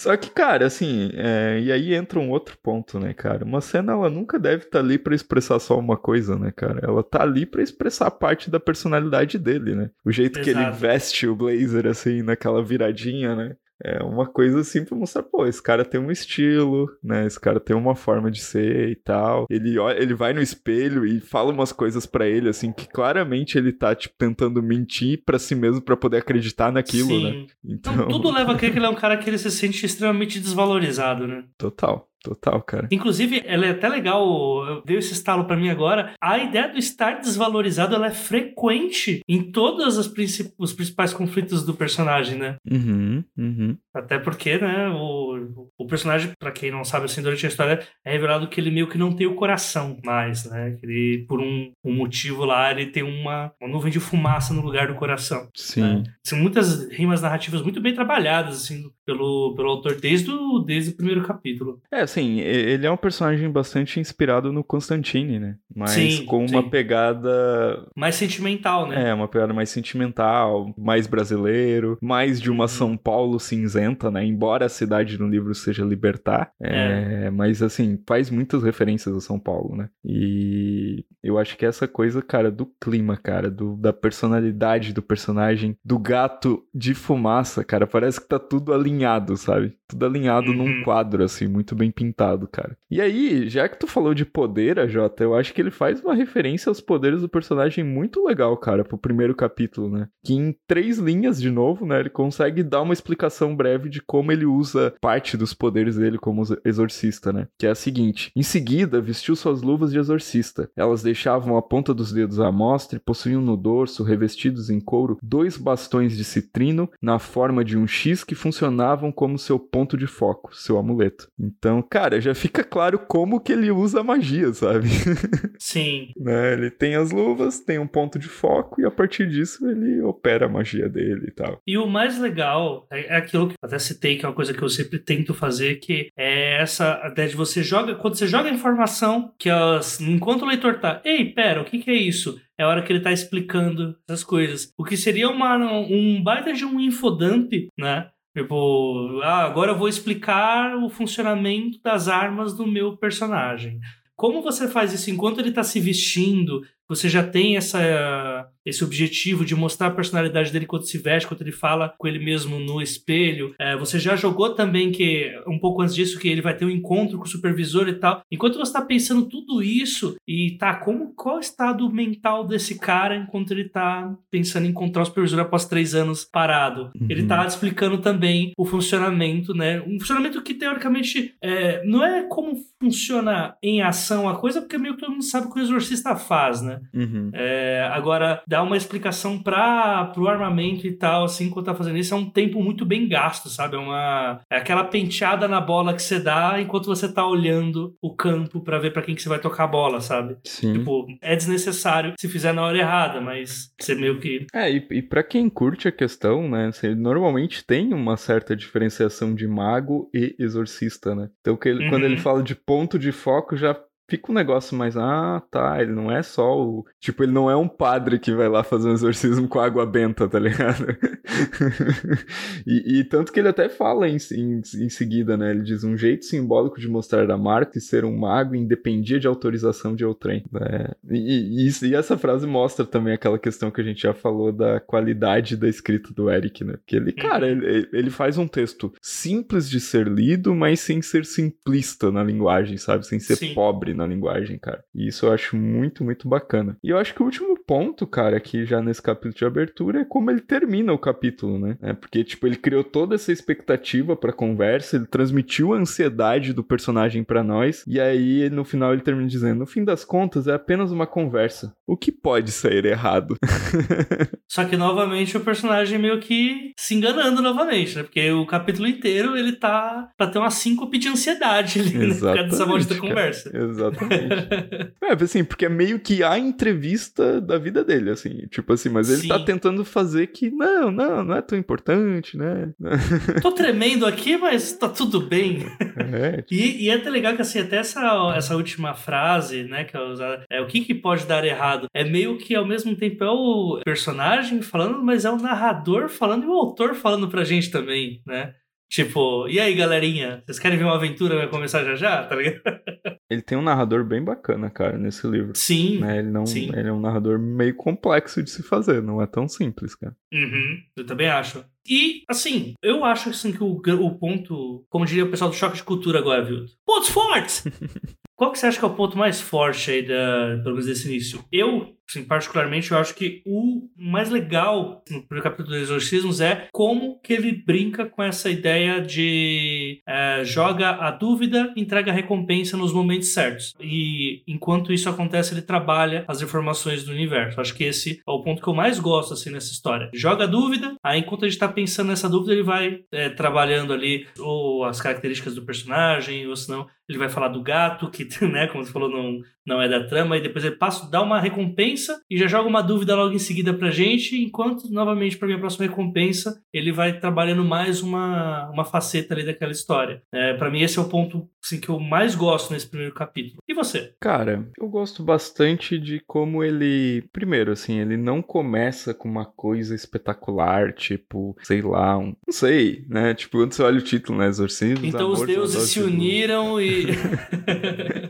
Só que, cara, assim, é, e aí entra um outro ponto, né, cara? Uma cena, ela nunca deve estar tá ali para expressar só uma coisa, né, cara? Ela tá ali para expressar parte da personalidade dele, né? O jeito Exato. que ele veste o blazer, assim, naquela viradinha, né? É uma coisa assim pra mostrar, pô, esse cara tem um estilo, né? Esse cara tem uma forma de ser e tal. Ele olha, ele vai no espelho e fala umas coisas para ele, assim, que claramente ele tá, tipo, tentando mentir para si mesmo para poder acreditar naquilo, Sim. né? Então... então tudo leva a crer que ele é um cara que ele se sente extremamente desvalorizado, né? Total. Total, cara. Inclusive, ela é até legal, deu esse estalo para mim agora. A ideia do estar desvalorizado ela é frequente em todos os, princip os principais conflitos do personagem, né? Uhum, uhum. Até porque, né, o, o personagem, para quem não sabe assim, durante a história, é revelado que ele meio que não tem o coração mais, né? Que ele, por um, um motivo lá, ele tem uma, uma nuvem de fumaça no lugar do coração. Sim. Né? São muitas rimas narrativas muito bem trabalhadas, assim, pelo, pelo autor desde o, desde o primeiro capítulo. É, assim, ele é um personagem bastante inspirado no Constantine, né? Mas sim, com uma sim. pegada. Mais sentimental, né? É, uma pegada mais sentimental, mais brasileiro, mais de uma uhum. São Paulo cinzenta, né? Embora a cidade no livro seja Libertar. É, é. Mas, assim, faz muitas referências a São Paulo, né? E eu acho que essa coisa, cara, do clima, cara, do, da personalidade do personagem, do gato de fumaça, cara, parece que tá tudo alinhado, sabe? Tudo alinhado uhum. num quadro, assim, muito bem pintado, cara. E aí, já que tu falou de poder, a Jota, eu acho que ele faz uma referência aos poderes do personagem muito legal, cara, pro primeiro capítulo, né? Que em três linhas, de novo, né, ele consegue dar uma explicação breve de como ele usa parte dos poderes dele como exorcista, né? Que é a seguinte: em seguida, vestiu suas luvas de exorcista. Elas deixavam a ponta dos dedos à mostra e possuíam no dorso, revestidos em couro, dois bastões de citrino na forma de um X que funcionavam como seu ponto de foco, seu amuleto. Então, cara, já fica claro como que ele usa a magia, sabe? Sim. né? Ele tem as luvas, tem um ponto de foco e a partir disso ele opera a magia dele e tal. E o mais legal é, é aquilo que eu até citei, que é uma coisa que eu sempre tento fazer, que é essa ideia de você joga, quando você joga a informação, que elas, enquanto o leitor tá, ei, pera, o que que é isso? é a hora que ele tá explicando essas coisas. O que seria uma, um baita de um infodump, né? Tipo, ah, agora eu vou explicar o funcionamento das armas do meu personagem. Como você faz isso enquanto ele está se vestindo? Você já tem essa esse objetivo de mostrar a personalidade dele quando se veste, quando ele fala com ele mesmo no espelho. É, você já jogou também que, um pouco antes disso, que ele vai ter um encontro com o supervisor e tal. Enquanto você está pensando tudo isso e tá, como, qual é o estado mental desse cara enquanto ele tá pensando em encontrar o supervisor após três anos parado? Uhum. Ele tá explicando também o funcionamento, né? Um funcionamento que, teoricamente, é, não é como funciona em ação a coisa, porque meio que todo mundo sabe o que o exorcista faz, né? Uhum. É, agora, dar uma explicação para o armamento e tal, assim, quando tá fazendo isso, é um tempo muito bem gasto, sabe? É uma é aquela penteada na bola que você dá enquanto você tá olhando o campo para ver para quem que você vai tocar a bola, sabe? Sim. Tipo, é desnecessário se fizer na hora errada, mas você meio que É, e, e para quem curte a questão, né, normalmente tem uma certa diferenciação de mago e exorcista, né? Então, que ele, uhum. quando ele fala de ponto de foco, já fica um negócio mais, ah, tá, ele não é só o. Tipo, ele não é um padre que vai lá fazer um exorcismo com água benta, tá ligado? e, e, tanto que ele até fala em, em, em, seguida, né? Ele diz: um jeito simbólico de mostrar a marca e ser um mago independia de autorização de outrem. É, e, e, e, essa frase mostra também aquela questão que a gente já falou da qualidade da escrita do Eric, né? Que ele, cara, uhum. ele, ele faz um texto simples de ser lido, mas sem ser simplista na linguagem, sabe? Sem ser Sim. pobre na linguagem, cara. E isso eu acho muito, muito bacana. E eu acho que o último ponto, cara, aqui já nesse capítulo de abertura é como ele termina o capítulo, né? É porque, tipo, ele criou toda essa expectativa pra conversa, ele transmitiu a ansiedade do personagem para nós, e aí no final ele termina dizendo: no fim das contas, é apenas uma conversa. O que pode sair errado? Só que novamente o personagem meio que se enganando novamente, né? Porque o capítulo inteiro ele tá pra ter uma síncope de ansiedade ali, né? Por causa dessa maldita conversa. Exatamente. Exatamente. é, assim, porque é meio que a entrevista da vida dele, assim. Tipo assim, mas ele tá Sim. tá tentando fazer que não, não, não é tão importante, né? Tô tremendo aqui, mas tá tudo bem. É. E, e é até legal que, assim, até essa, essa última frase, né, que é usada, é o que que pode dar errado. É meio que ao mesmo tempo é o personagem falando, mas é o narrador falando e o autor falando pra gente também, né? Tipo, e aí, galerinha? Vocês querem ver uma aventura vai começar já já, tá ligado? Ele tem um narrador bem bacana, cara, nesse livro. Sim. Né? Ele, não, sim. ele é um narrador meio complexo de se fazer, não é tão simples, cara. Uhum, eu também acho. E, assim, eu acho assim, que o, o ponto, como diria o pessoal do Choque de Cultura agora, viu? Pontos fortes! Qual que você acha que é o ponto mais forte aí, da, pelo menos desse início? Eu, assim, particularmente, eu acho que o mais legal no capítulo dos Exorcismos é como que ele brinca com essa ideia de é, joga a dúvida, entrega a recompensa nos momentos certos. E enquanto isso acontece, ele trabalha as informações do universo. Acho que esse é o ponto que eu mais gosto, assim, nessa história. Joga a dúvida, aí enquanto a gente tá pensando nessa dúvida, ele vai é, trabalhando ali ou as características do personagem, ou senão ele vai falar do gato, que, né, como você falou, não, não é da trama, e depois ele passa, dá uma recompensa e já joga uma dúvida logo em seguida pra gente, enquanto, novamente, pra minha próxima recompensa, ele vai trabalhando mais uma, uma faceta ali daquela história. É, para mim, esse é o ponto assim, que eu mais gosto nesse primeiro capítulo. E você? Cara, eu gosto bastante de como ele. Primeiro, assim, ele não começa com uma coisa espetacular, tipo, sei lá, um. Não sei, né? Tipo, quando você olha o título, né? Exorcismo. Então os deuses se uniram e.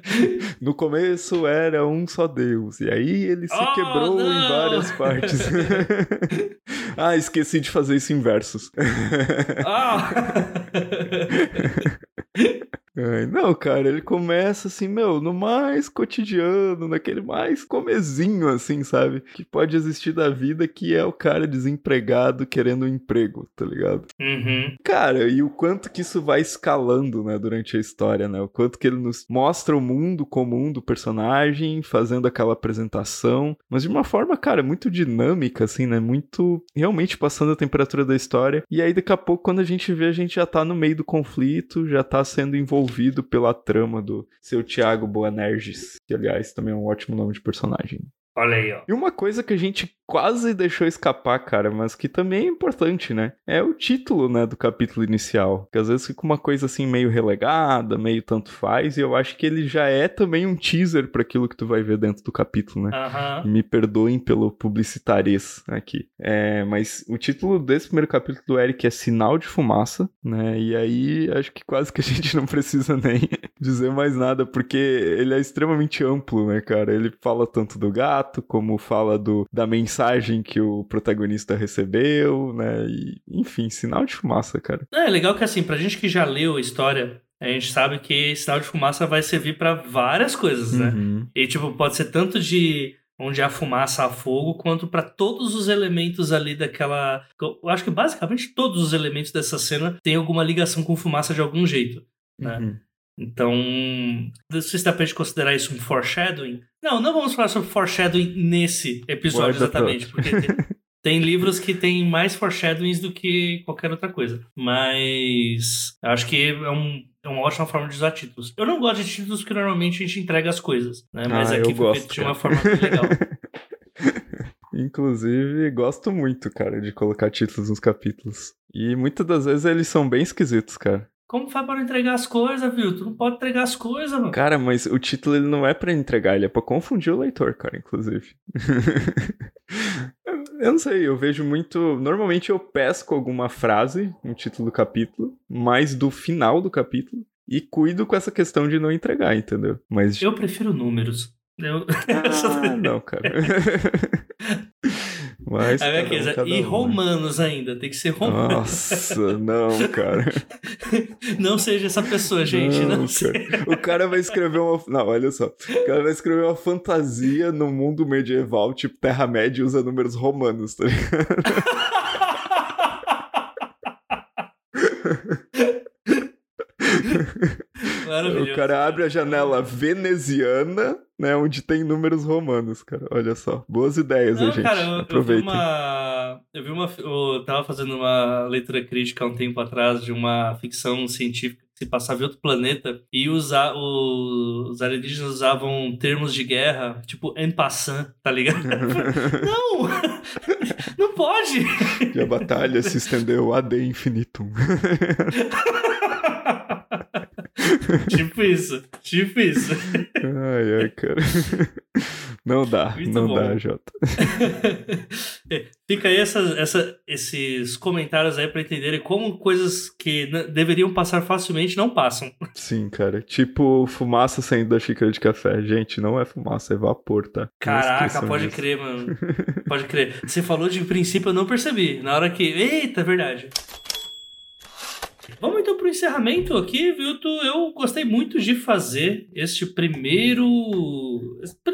no começo era um só Deus. E aí ele se oh, quebrou não! em várias partes. ah, esqueci de fazer isso em versos. não, cara, ele começa assim, meu, no mais cotidiano, naquele mais comezinho, assim, sabe? Que pode existir da vida, que é o cara desempregado querendo um emprego, tá ligado? Uhum. Cara, e o quanto que isso vai escalando, né, durante a história, né? O quanto que ele nos mostra o mundo comum do personagem, fazendo aquela apresentação, mas de uma forma, cara, muito dinâmica, assim, né? Muito realmente passando a temperatura da história. E aí, daqui a pouco, quando a gente vê, a gente já tá no meio do conflito, já tá sendo envolvido pela trama do seu Tiago Boanerges, que aliás também é um ótimo nome de personagem. Olha aí, ó. E uma coisa que a gente quase deixou escapar, cara, mas que também é importante, né? É o título, né, do capítulo inicial. Que às vezes fica uma coisa assim meio relegada, meio tanto faz, e eu acho que ele já é também um teaser para aquilo que tu vai ver dentro do capítulo, né? Uhum. Me perdoem pelo publicitarês aqui. É, mas o título desse primeiro capítulo do Eric é Sinal de Fumaça, né? E aí acho que quase que a gente não precisa nem dizer mais nada, porque ele é extremamente amplo, né, cara? Ele fala tanto do gato como fala do, da mensagem que o protagonista recebeu, né? E, enfim, sinal de fumaça, cara. É legal que assim, pra gente que já leu a história, a gente sabe que sinal de fumaça vai servir para várias coisas, né? Uhum. E tipo, pode ser tanto de onde há fumaça a fogo, quanto para todos os elementos ali daquela. Eu acho que basicamente todos os elementos dessa cena têm alguma ligação com fumaça de algum jeito. Né? Uhum. Então, se dá pra gente considerar isso um foreshadowing. Não, não vamos falar sobre foreshadowing nesse episódio Guarda exatamente, porque tem, tem, livros que tem mais foreshadowings do que qualquer outra coisa. Mas acho que é, um, é uma ótima forma de usar títulos. Eu não gosto de títulos porque normalmente a gente entrega as coisas, né? Mas ah, aqui foi gosto, feito de uma forma legal. Inclusive, gosto muito, cara, de colocar títulos nos capítulos. E muitas das vezes eles são bem esquisitos, cara. Como faz para entregar as coisas, viu? Tu não pode entregar as coisas, mano. Cara, mas o título ele não é para entregar, ele é para confundir o leitor, cara, inclusive. eu não sei, eu vejo muito. Normalmente eu pesco alguma frase no título do capítulo, mais do final do capítulo, e cuido com essa questão de não entregar, entendeu? Mas. Eu prefiro números. Eu... Ah, não, cara. Mas, cada e um, romanos ainda, tem que ser romanos. Nossa, não, cara. não seja essa pessoa, gente. Não, não cara. O cara vai escrever uma. Não, olha só. O cara vai escrever uma fantasia no mundo medieval, tipo Terra-média, usa números romanos, tá ligado? O cara abre a janela veneziana, né, onde tem números romanos, cara. Olha só. Boas ideias, Não, gente. Cara, eu, Aproveitem. Eu vi uma. Eu vi uma. Eu tava fazendo uma leitura crítica há um tempo atrás de uma ficção científica que se passava em outro planeta e usa, os alienígenas usavam termos de guerra, tipo en passant, tá ligado? não! Não pode! E a batalha se estendeu ad infinitum. tipo isso, tipo isso. Ai, ai, cara. Não dá, Muito não bom. dá, Jota. É, fica aí essa, essa, esses comentários aí para entenderem como coisas que deveriam passar facilmente não passam. Sim, cara. Tipo fumaça saindo da xícara de café. Gente, não é fumaça, é vapor, tá? Caraca, pode disso. crer, mano. Pode crer. Você falou de princípio, eu não percebi. Na hora que. Eita, é verdade. Vamos então para o encerramento aqui, Vilto. Eu gostei muito de fazer este primeiro.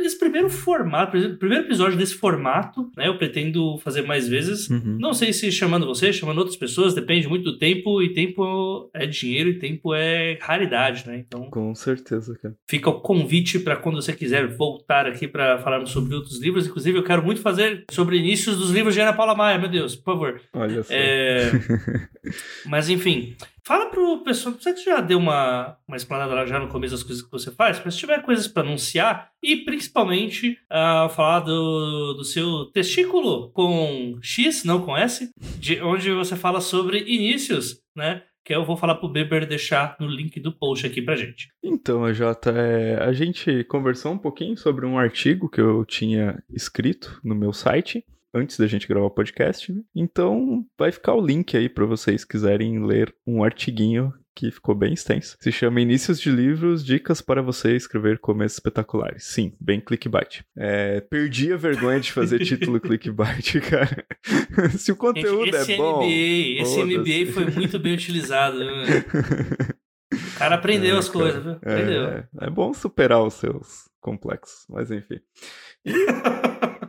Esse primeiro formato, primeiro episódio desse formato, né? Eu pretendo fazer mais vezes. Uhum. Não sei se chamando você, chamando outras pessoas, depende muito do tempo, e tempo é dinheiro e tempo é raridade, né? Então. Com certeza, cara. Fica o convite para quando você quiser voltar aqui para falarmos sobre outros livros. Inclusive, eu quero muito fazer sobre inícios dos livros de Ana Paula Maia, meu Deus, por favor. Olha só. É... Mas enfim. Fala pro pessoal, sei que você já deu uma, uma explanada já no começo das coisas que você faz, mas se tiver coisas para anunciar e principalmente uh, falar do, do seu testículo com X, não com S, de onde você fala sobre inícios, né? que eu vou falar pro Beber deixar no link do post aqui pra gente. Então, Jota, é, a gente conversou um pouquinho sobre um artigo que eu tinha escrito no meu site antes da gente gravar o podcast, né? Então, vai ficar o link aí para vocês quiserem ler um artiguinho que ficou bem extenso. Se chama Inícios de Livros, Dicas para você escrever começos espetaculares. Sim, bem clickbait. É, perdi a vergonha de fazer título clickbait, cara. Se o conteúdo Gente, é bom... MBA, esse MBA foi muito bem utilizado. Né? O cara aprendeu é, as cara, coisas, viu? Aprendeu. É, é bom superar os seus complexos, mas enfim.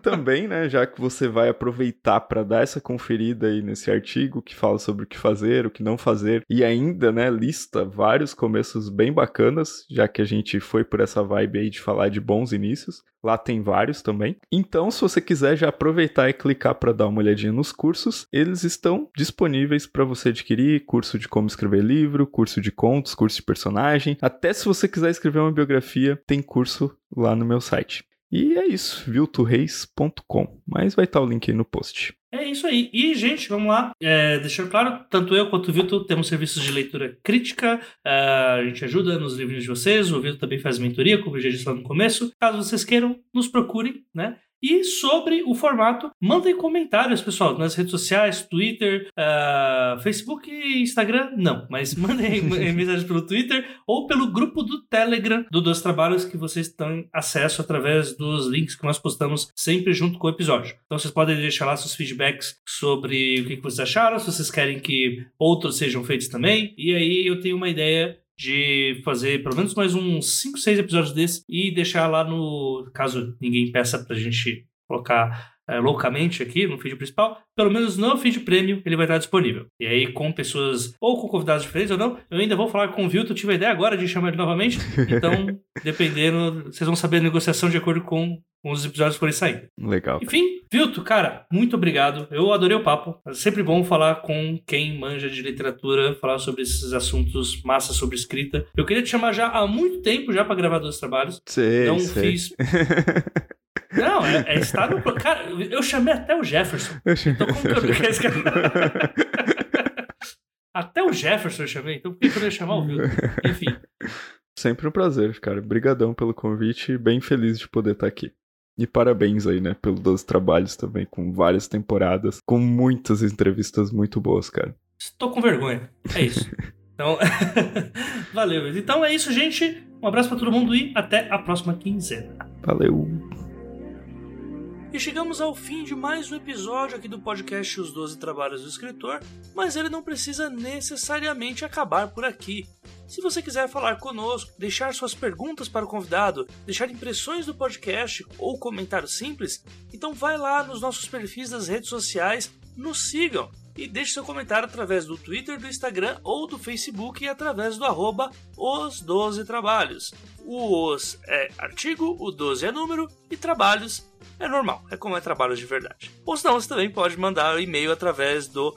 Também, né, já que você vai aproveitar para dar essa conferida aí nesse artigo que fala sobre o que fazer, o que não fazer e ainda, né, lista vários começos bem bacanas, já que a gente foi por essa vibe aí de falar de bons inícios. Lá tem vários também. Então, se você quiser já aproveitar e clicar para dar uma olhadinha nos cursos, eles estão disponíveis para você adquirir, curso de como escrever livro, curso de contos, curso de personagem, até se você quiser escrever uma biografia, tem curso lá no meu site. E é isso, viltoreis.com. Mas vai estar o link aí no post. É isso aí. E, gente, vamos lá. É, deixando claro, tanto eu quanto o Vitor temos serviços de leitura crítica. Uh, a gente ajuda nos livros de vocês. O Vitor também faz mentoria, como eu já disse lá no começo. Caso vocês queiram, nos procurem, né? E sobre o formato, mandem comentários, pessoal, nas redes sociais, Twitter, uh, Facebook e Instagram, não, mas mandem mensagens pelo Twitter ou pelo grupo do Telegram do Dois Trabalhos que vocês têm acesso através dos links que nós postamos sempre junto com o episódio. Então vocês podem deixar lá seus feedbacks sobre o que vocês acharam, se vocês querem que outros sejam feitos também. E aí eu tenho uma ideia de fazer pelo menos mais uns 5, 6 episódios desse e deixar lá no. Caso ninguém peça pra gente colocar é, loucamente aqui no feed principal, pelo menos no feed premium ele vai estar disponível. E aí, com pessoas ou com convidados diferentes ou não, eu ainda vou falar com o Vilto, tive a ideia agora de chamar ele novamente. Então, dependendo, vocês vão saber a negociação de acordo com os episódios forem saindo. Legal. Enfim, Vilto, cara, muito obrigado. Eu adorei o papo. É sempre bom falar com quem manja de literatura, falar sobre esses assuntos massa sobre escrita. Eu queria te chamar já há muito tempo já para gravar dois trabalhos. Sei, não sei. fiz. Não, é, é estar no. Cara, eu chamei até o Jefferson. Então como que eu? Até o Jefferson eu chamei, então por que eu ia chamar o Vilto? Enfim. Sempre um prazer, cara. Obrigadão pelo convite. Bem feliz de poder estar aqui. E parabéns aí, né, pelos dois trabalhos também, com várias temporadas, com muitas entrevistas muito boas, cara. Estou com vergonha. É isso. Então, valeu. Então é isso, gente. Um abraço para todo mundo e até a próxima quinzena. Valeu. E chegamos ao fim de mais um episódio aqui do podcast Os Doze Trabalhos do Escritor, mas ele não precisa necessariamente acabar por aqui. Se você quiser falar conosco, deixar suas perguntas para o convidado, deixar impressões do podcast ou comentário simples, então vai lá nos nossos perfis das redes sociais, nos sigam e deixe seu comentário através do Twitter, do Instagram ou do Facebook e através do arroba os 12 trabalhos. O os é artigo, o 12 é número e trabalhos é normal, é como é trabalho de verdade. Ou senão você também pode mandar um e-mail através do